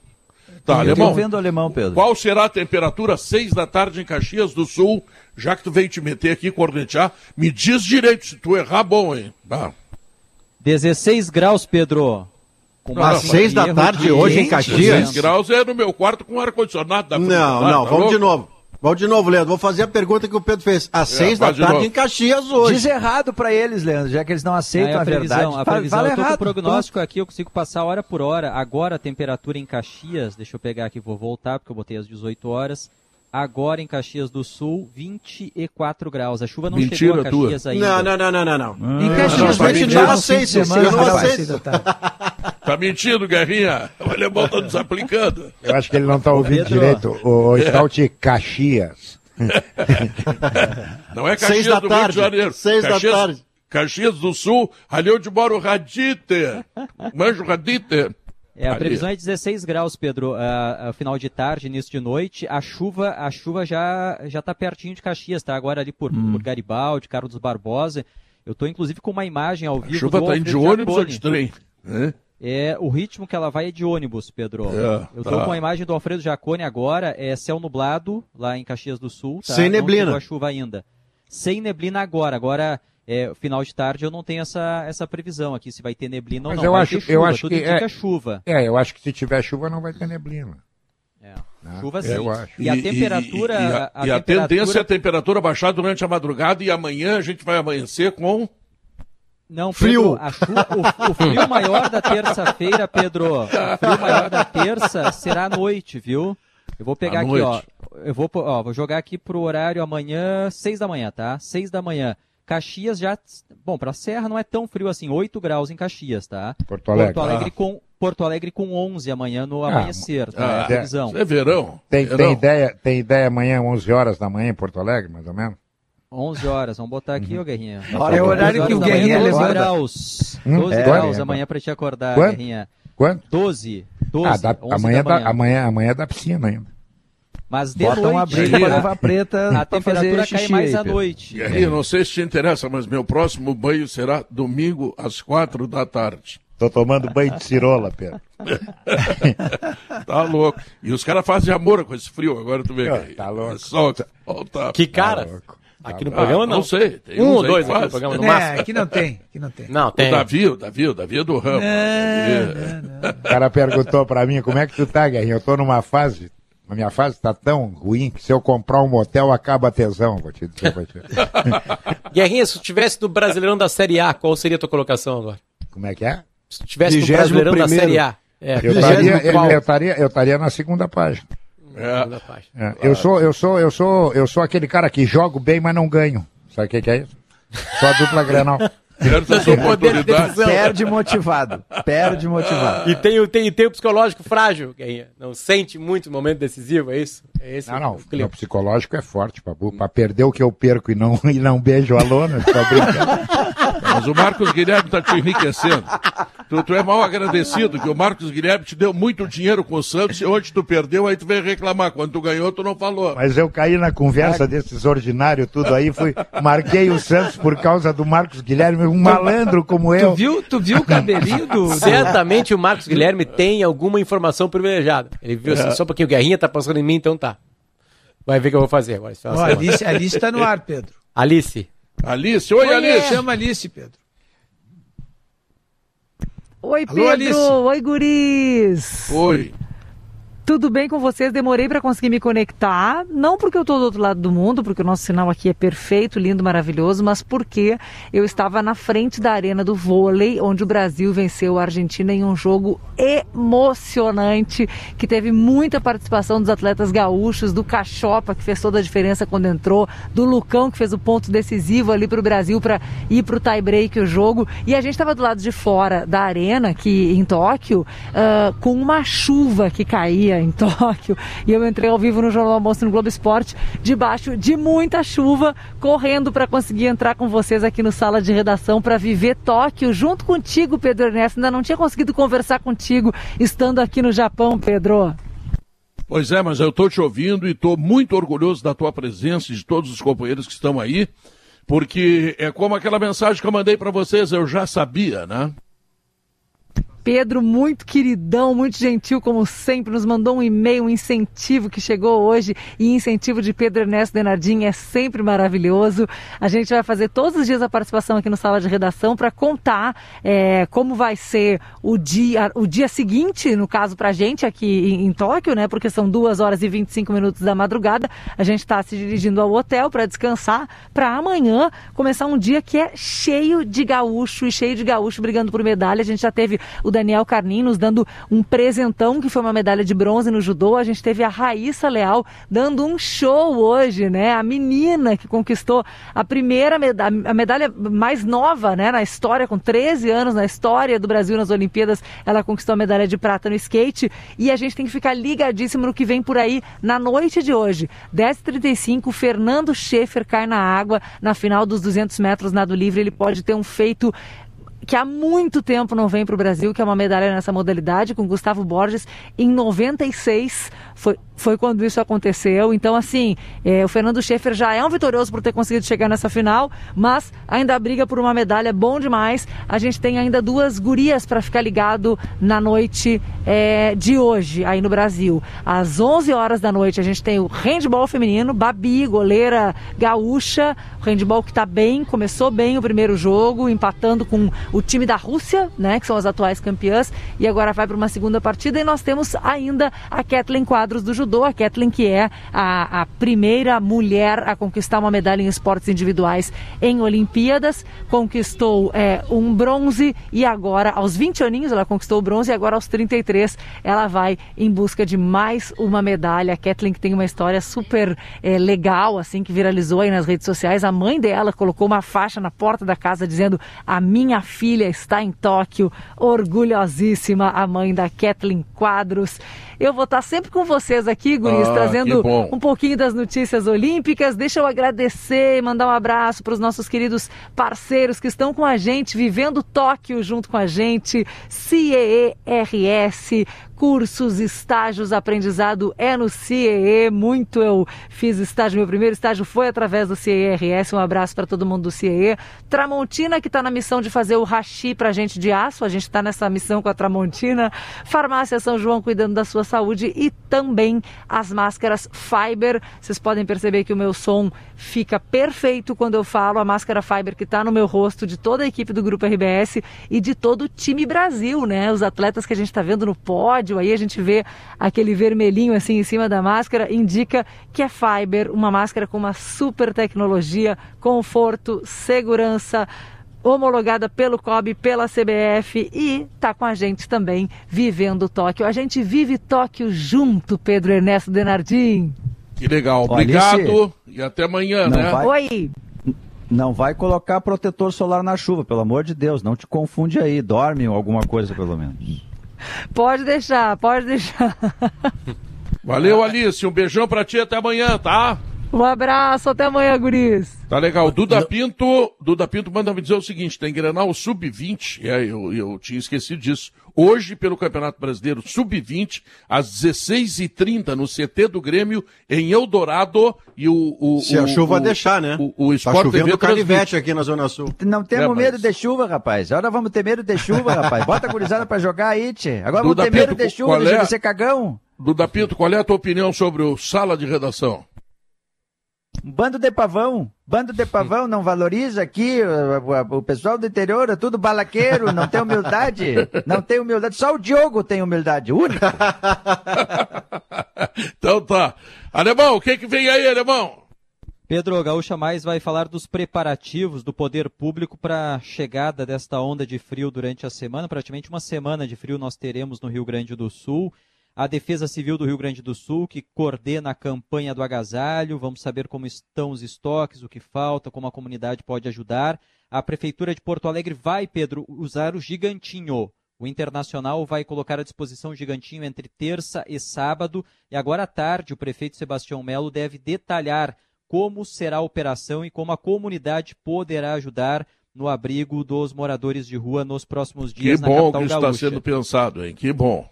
Tá, Eu tô alemão. vendo o alemão, Pedro. Qual será a temperatura às seis da tarde em Caxias do Sul? Já que tu veio te meter aqui, cornetear, me diz direito, se tu errar, bom, hein? Tá. 16 graus, Pedro. Com Não, Às não, seis da tarde de hoje em gente, 16 Caxias? graus é no meu quarto com ar-condicionado da frente. Não, Tá não, vamos louco? de novo. Vamos de novo, Leandro. Vou fazer a pergunta que o Pedro fez. Às É, seis da tarde novo. em Caxias hoje. Diz errado pra eles, Leandro, já que eles não aceitam a a, previsão, verdade. a previsão, fala eu tô com o errado. prognóstico aqui, eu consigo passar hora por hora. Agora a temperatura em Caxias, deixa eu pegar aqui, vou voltar, porque eu botei às 18 horas. Agora em Caxias do Sul, 24 graus. A chuva não Mentira chegou a Caxias tua. ainda. Não, não, não, não, não, não. Em não, Caxias tá mentindo. chegar Eu no fim de aceito, eu não aceito. da. Tá mentindo, Guerrinha. O alemão tá nos aplicando. Eu acho que ele não está ouvindo Pedro. direito. O, o Stout Caxias. Não é Seis Caxias da do tarde. Rio de Janeiro. Seis da Caxias, tarde. Caxias do Sul, ali onde mora o Raditer. Manja o Raditer. É, a previsão é 16 graus, Pedro, ah, final de tarde, início de noite. A chuva, a chuva já já tá pertinho de Caxias, tá agora ali por, por Garibaldi, Carlos Barbosa. Eu estou inclusive com uma imagem ao A vivo chuva do tá indo de ônibus ou de trem? né? É, o ritmo que ela vai é de ônibus, Pedro. É, eu tô tá. com a imagem do Alfredo Jacone agora, é céu nublado lá em Caxias do Sul, tá? Sem Não neblina. chegou a chuva ainda. Sem neblina agora. Agora, é, final de tarde eu não tenho essa, essa previsão aqui, se vai ter neblina Mas ou não. eu Vai acho- ter chuva, eu acho tudo que é- chuva. É, eu acho que se tiver chuva não vai ter neblina. É. né? Chuva sim. Eu acho. E a temperatura... E, a, a e a temperatura- tendência é a temperatura baixar durante a madrugada e amanhã a gente vai amanhecer com. Não, Frio. Pedro, a chu- o, o frio maior da terça-feira, Pedro, o frio maior da terça será à noite, viu? Eu vou pegar À aqui, ó. noite. Eu vou, ó, vou jogar aqui pro horário amanhã, seis da manhã, tá? Seis da manhã. Caxias já, bom, pra Serra não é tão frio assim, 8 graus em Caxias, tá? Porto Alegre. Porto Alegre Ah. com Porto Alegre com 11 amanhã no Ah, amanhecer, tá? É a ah, previsão. Isso é verão. Tem, verão. tem, ideia, tem ideia amanhã, 11 horas da manhã em Porto Alegre, mais ou menos? 11 horas, vamos botar aqui, ô Guerrinha. É o horário 11 que o horas da manhã, Guerrinha 12 levanta. graus. Hum, 12 é. graus É. amanhã pra te acordar, Quanto? Guerrinha. Quanto? 12. 12. ah, dá, 11 amanhã, da manhã. amanhã, amanhã dá piscina ainda. Mas de Bota noite, uma briga levar preta a temperatura xixi cai mais aí, à noite. E aí, não sei se te interessa, mas meu próximo banho será domingo às quatro da tarde. Tô tomando banho de cirola, Pedro. Tá louco. E os caras fazem amor com esse frio, agora tu vê. Ah, que- tá louco. Solta. Solta. Que cara? louco. Aqui no Ah, programa não. não sei, tem um ou dois aqui no programa, no É, máximo. aqui não tem, aqui não tem. Não, O tem. Davi, o Davi, o Davi é do ramo. Davi- O cara perguntou pra mim, como é que tu tá, Guerrinho? Eu tô numa fase, a minha fase tá tão ruim que se eu comprar um motel acaba a tesão, vou te dizer pra ti. Guerrinha, se tu tivesse no Brasileirão da Série A, qual seria a tua colocação agora? Como é que é? Se tu tivesse no Vigésimo Brasileirão da primeiro. Série A. É, Eu estaria, eu, estaria, na segunda página. É. Segunda página. É, eu sou, eu sou, eu sou, eu sou aquele cara que jogo bem, mas não ganho. Sabe o que, que é isso? Só a dupla Grenal. Certas oportunidades. Perde motivado. Perde motivado. E tem, o- tem, tem o psicológico frágil, Guerrinha. Não sente muito o momento decisivo, é isso? É esse Não, não. o O clima. psicológico é forte, Pabu. Pra perder o que eu perco e não, e não beijo a lona, tô brincando. Mas o Marcos Guilherme tá te enriquecendo. Tu, tu é mal agradecido, que o Marcos Guilherme te deu muito dinheiro com o Santos e hoje tu perdeu, aí tu veio reclamar. Quando tu ganhou, tu não falou. Mas eu caí na conversa desses ordinários tudo aí, fui, marquei o Santos por causa do Marcos Guilherme, um malandro como Tu eu. viu, tu viu o cabelinho do. Certamente o Marcos Guilherme tem alguma informação privilegiada. Ele viu assim, só porque o Guerrinha tá passando em mim, então tá. Vai ver o que eu vou fazer agora. Alice, Alice tá no ar, Pedro. Alice. Alice, oi, Alice. Chama Alice, Pedro. Oi, Alô, Pedro! Alice. Oi, guris! Oi. Tudo bem com vocês? Demorei para conseguir me conectar, não porque eu estou do outro lado do mundo, porque o nosso sinal aqui é perfeito, lindo, maravilhoso, mas porque eu estava na frente da arena do vôlei, onde o Brasil venceu a Argentina em um jogo emocionante, que teve muita participação dos atletas gaúchos, do Cachopa, que fez toda a diferença quando entrou, do Lucão, que fez o ponto decisivo ali para o Brasil para ir para o tie-break o jogo, e a gente estava do lado de fora da arena, que em Tóquio, ah, com uma chuva que caía em Tóquio, e eu entrei ao vivo no Jornal Almoço no Globo Esporte, debaixo de muita chuva, correndo para conseguir entrar com vocês aqui no sala de redação para viver Tóquio junto contigo, Pedro Ernesto. Ainda não tinha conseguido conversar contigo estando aqui no Japão, Pedro. Pois é, mas eu estou te ouvindo e estou muito orgulhoso da tua presença e de todos os companheiros que estão aí, porque é como aquela mensagem que eu mandei para vocês, eu já sabia, né? Pedro, muito queridão, muito gentil, como sempre, nos mandou um e-mail, um incentivo que chegou hoje. E incentivo de Pedro Ernesto Denardim é sempre maravilhoso. A gente vai fazer todos os dias a participação aqui no Sala de Redação para contar é, como vai ser o dia, o dia seguinte, no caso, para a gente aqui em, em Tóquio, né? Porque são duas horas e 25 minutos da madrugada. A gente está se dirigindo ao hotel para descansar, para amanhã começar um dia que é cheio de gaúcho e cheio de gaúcho brigando por medalha. A gente já teve o Daniel Carnim nos dando um presentão, que foi uma medalha de bronze no judô. A gente teve a Raíssa Leal dando um show hoje, né? A menina que conquistou a primeira medalha, a medalha mais nova, né, na história, com 13 anos na história do Brasil nas Olimpíadas, ela conquistou a medalha de prata no skate. E a gente tem que ficar ligadíssimo no que vem por aí na noite de hoje. 10h35, Fernando Schaefer cai na água na final dos 200 metros nado livre. Ele pode ter um feito que há muito tempo não vem para o Brasil, que é uma medalha nessa modalidade, com Gustavo Borges em 96. Foi foi quando isso aconteceu. Então, assim, é, o Fernando Schaefer já é um vitorioso por ter conseguido chegar nessa final, mas ainda briga por uma medalha, bom demais. A gente tem ainda duas gurias para ficar ligado na noite é, de hoje, aí no Brasil. Às 11 horas da noite, a gente tem o handball feminino, Babi, goleira gaúcha, o handball que está bem, começou bem o primeiro jogo, empatando com o time da Rússia, né, que são as atuais campeãs, e agora vai para uma segunda partida. E nós temos ainda a Kathleen Quadros do judô, a Kathleen que é a, a primeira mulher a conquistar uma medalha em esportes individuais em Olimpíadas, conquistou é, um bronze e agora, aos 20 aninhos, ela conquistou o bronze e agora aos 33 ela vai em busca de mais uma medalha. A Kathleen que tem uma história super é, legal, assim, que viralizou aí nas redes sociais. A mãe dela colocou uma faixa na porta da casa dizendo: A minha filha está em Tóquio, orgulhosíssima, a mãe da Kathleen Quadros. Eu vou estar sempre com vocês aqui, Guris, Ah, trazendo um pouquinho das notícias olímpicas. Deixa eu agradecer e mandar um abraço para os nossos queridos parceiros que estão com a gente, vivendo Tóquio junto com a gente. CEERS, cursos, estágios, aprendizado é no CIEE. Muito eu fiz estágio, meu primeiro estágio foi através do CIERS. Um abraço para todo mundo do CIEE. Tramontina, que está na missão de fazer o hashi para gente de aço. A gente está nessa missão com a Tramontina. Farmácia São João cuidando da sua saúde e também as máscaras Fiber. Vocês podem perceber que o meu som fica perfeito quando eu falo. A máscara Fiber que está no meu rosto de toda a equipe do Grupo RBS e de todo o time Brasil, né? Os atletas que a gente está vendo no pódio, aí a gente vê aquele vermelhinho assim em cima da máscara, indica que é Fiber, uma máscara com uma super tecnologia, conforto, segurança homologada pelo COB, pela CBF e tá com a gente também vivendo Tóquio. A gente vive Tóquio junto, Pedro Ernesto Denardim. Que legal. Olha, Obrigado e até amanhã, Não né? vai- Oi. Não vai colocar protetor solar na chuva, pelo amor de Deus. Não te confunde aí. Dorme alguma coisa, pelo menos. Pode deixar, pode deixar. Valeu, Alice. Um beijão pra ti até amanhã, tá? Um abraço, até amanhã, guris. Tá legal. Duda Pinto, Duda Pinto manda me dizer o seguinte: tem Grenal Sub-20, é, eu, eu tinha esquecido disso. Hoje, pelo Campeonato Brasileiro Sub-20, às 16h30, no CT do Grêmio, em Eldorado, e o. o Se a o- chuva o- deixar, né? O, o Tá Sport chovendo TV canivete aqui na Zona Sul. Não temos É, mas- medo de chuva, rapaz. Agora vamos ter medo de chuva, rapaz. Bota a gurizada pra jogar aí, tchê. Agora Duda vamos ter medo Pinto, de chuva, qual deixa é? de ser cagão. Duda Pinto, qual é a tua opinião sobre o sala de redação? Um Bando de pavão, bando de pavão, não valoriza aqui o, o- o pessoal do interior, é tudo balaqueiro, não tem humildade, não tem humildade, só o Diogo tem humildade, o único. então tá. Alemão, o que que vem aí, Alemão? Pedro Gaúcha Mais vai falar dos preparativos do poder público para a chegada desta onda de frio durante a semana. Praticamente uma semana de frio nós teremos no Rio Grande do Sul. A Defesa Civil do Rio Grande do Sul, que coordena a campanha do agasalho. Vamos saber como estão os estoques, o que falta, como a comunidade pode ajudar. A Prefeitura de Porto Alegre vai, Pedro, usar o gigantinho. O Internacional vai colocar à disposição o gigantinho entre terça e sábado. E agora à tarde, o prefeito Sebastião Melo deve detalhar como será a operação e como a comunidade poderá ajudar no abrigo dos moradores de rua nos próximos Que dias na bom capital que está gaúcha. sendo pensado, hein? Que bom.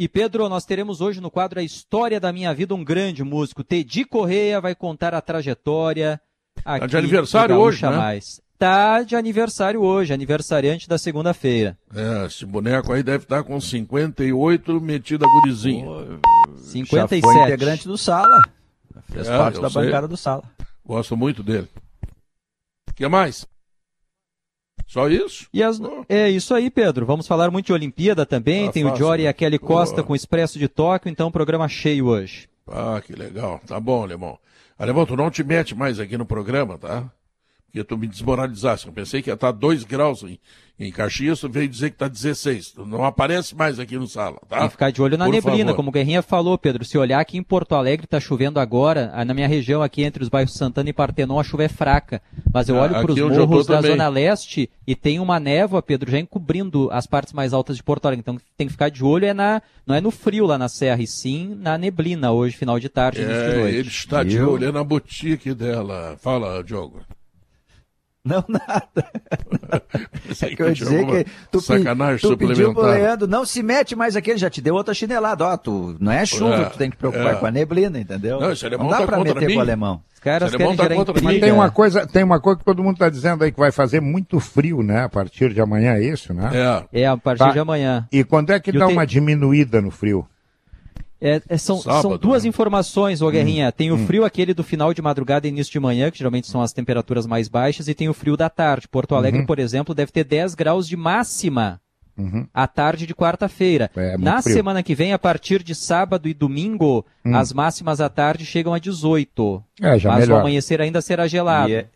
E Pedro, nós teremos hoje no quadro A História da Minha Vida um grande músico. Tedi Correia vai contar a trajetória. Aqui Tá de aniversário hoje, né? Mais. Tá de aniversário hoje, aniversariante da segunda-feira. É, esse boneco aí deve estar com 58 metido a gurizinho. Já 57. foi integrante do Sala, fez É, parte da sei. bancada do Sala. Gosto muito dele. O que mais? Só isso? As- É isso aí, Pedro. Vamos falar muito de Olimpíada também. Ah, Tem o fácil, Jory e né? a Kelly Costa Boa. com o Expresso de Tóquio, então programa cheio hoje. Ah, que legal. Tá bom, Alemão. Alemão, tu não te mete mais aqui no programa, tá? Porque tu me desmoralizaste. Eu pensei que ia estar 2 graus em, em Caxias, tu veio dizer que tá 16. Tu não aparece mais aqui no sala, tá? Tem que ficar de olho na Por neblina, favor. como o Guerrinha falou, Pedro. Se olhar aqui em Porto Alegre, tá chovendo agora. Ah, Na minha região, aqui entre os bairros Santana e Partenon, a chuva é fraca. Mas eu Ah, olho para os eu morros da também. Zona Leste e tem uma névoa, Pedro, já encobrindo as partes mais altas de Porto Alegre. Então tem que ficar de olho, é na, não é no frio lá na serra, e sim na neblina hoje, final de tarde, início de É, noite. ele está de Eu- olho é na boutique dela. Fala, Diogo. Não, nada. É que eu ia dizer que tu, sacanagem tu pediu pro. Leandro, não se mete mais aqui, ele já te deu outra chinelada. Ó, tu, não é chuva É, que tu tem que preocupar é. com a neblina, entendeu? Não, esse alemão não dá tá pra meter mim. com o alemão. Os caras alemão querem tá gerar intriga. Tem uma coisa, tem uma coisa que todo mundo está dizendo aí que vai fazer muito frio, né? A partir de amanhã é isso, né? É. É, a partir Tá. de amanhã. E quando é que eu dá tenho- uma diminuída no frio? É, é, são, Sábado, são duas né? informações, ô Guerrinha. Tem o frio aquele do final de madrugada e início de manhã, que geralmente são as temperaturas mais baixas, e tem o frio da tarde. Porto Alegre, por exemplo, deve ter 10 graus de máxima Uhum. à tarde de quarta-feira. É, Na frio. semana que vem, a partir de sábado e domingo, as máximas à tarde chegam a 18. É, já mas o melhora. amanhecer ainda será gelado. E é,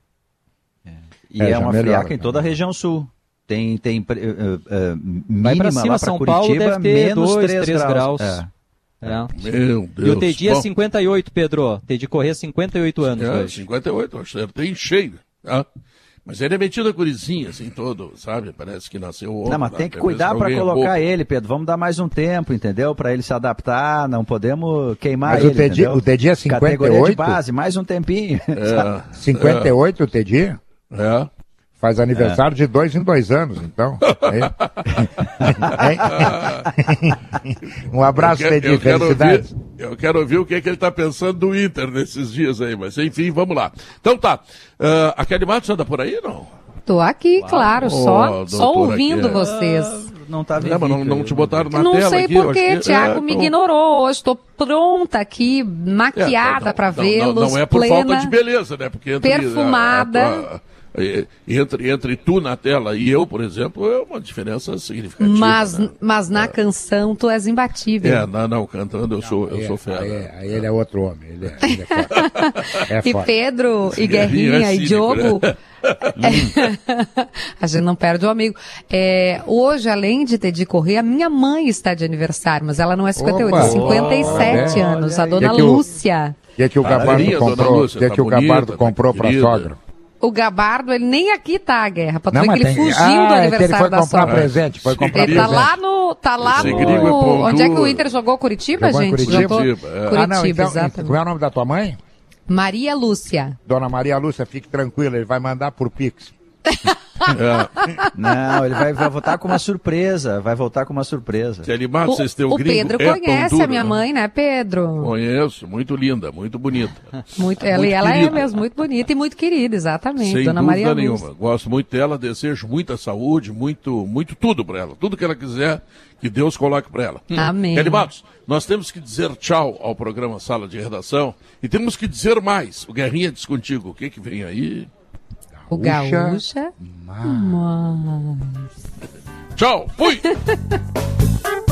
é. E É, é uma melhora, friaca em toda a né? região sul. Tem, tem eh, eh, eh, Vai mínima pra cima, lá pra São Curitiba, Paulo deve ter menos dois, 3 três graus. graus. É. É. Meu Deus. E o Tedi é Bom, 58, Pedro. Tedi correr 58 anos É, hoje. 58, acho que tem cheio. Tá? Mas ele é metido a gurizinha, assim, todo, sabe? Parece que nasceu ontem. Não, mas lá, tem que cuidar pra alguém é colocar ele, Pedro. Vamos dar mais um tempo, entendeu? Pra ele se adaptar. Não podemos queimar Mas o ele. Tedi- entendeu? o Tedi é Categoria de 58? base, mais um tempinho. É, 58 o Tedi? é. Faz aniversário de dois em dois anos, então. É. um abraço, quero Felicidades. ouvir- Eu quero ouvir o que, é que ele está pensando do Inter nesses dias aí, mas enfim, vamos lá. Então tá. Ah, a Kelly Matos anda por aí, não? Tô aqui, claro, só, Ô, só ouvindo Kelly. vocês. Não tá É, mas não, não te botaram na não tela sei aqui. eu por acho que, que- Tiago é, me então- ignorou hoje. Estou pronta aqui, É, maquiada não, para não, vê-los. Não, não é por plena. falta de beleza, né? Porque entre, perfumada. a- a tua- entre, entre tu na tela e eu, por exemplo, é uma diferença significativa. Mas, né? mas na canção tu és imbatível. É, não, não, cantando eu sou, eu sou fera. Aí, é- aí ele é outro homem. Ele é, ele é forte. É E. Pedro, e Guerrinha, é e Diogo. É, a gente não perde o amigo. É, hoje, além de ter de correr, a minha mãe está de aniversário, mas ela não é 58, é Opa! 57 Olha anos. A dona Lúcia. O que, é que o Gabardo Parabéns, dona comprou? Que, é tá o Gabardo tá comprou querida. sogra? O Gabardo, ele nem aqui tá a guerra. Pra tu Não, que ele tem- fugiu Ah, do é que ele aniversário foi da comprar sogra. presente. Foi comprar Ele presente. tá lá no. Tá lá no. é Onde é que o. Inter jogou Curitiba, Jogou gente? Curitiba? Jogou- Curitiba, é. Curitiba, Ah, não, então, exatamente. qual é o nome da tua mãe? Maria Lúcia. Dona Maria Lúcia, fique tranquila, ele vai mandar por Pix. É. Não, ele vai, vai voltar com uma surpresa. Vai voltar com uma surpresa. Kelly Matos, esse teu o gringo Pedro é conhece duro, a minha né? mãe, né, Pedro? Conheço, muito linda, muito bonita. Muito, ela, Muito ela é mesmo muito bonita e muito querida, exatamente. Sem Dona dúvida Maria nenhuma. Lúcia. Gosto muito dela, desejo muita saúde, muito, muito tudo para ela. Tudo que ela quiser, que Deus coloque para ela. Amém. Kelly Matos, nós temos que dizer tchau ao programa Sala de Redação e temos que dizer mais. O Guerrinha diz contigo, o que que vem aí? O Gaúcha Gaúcha. Mas... Tchau, fui!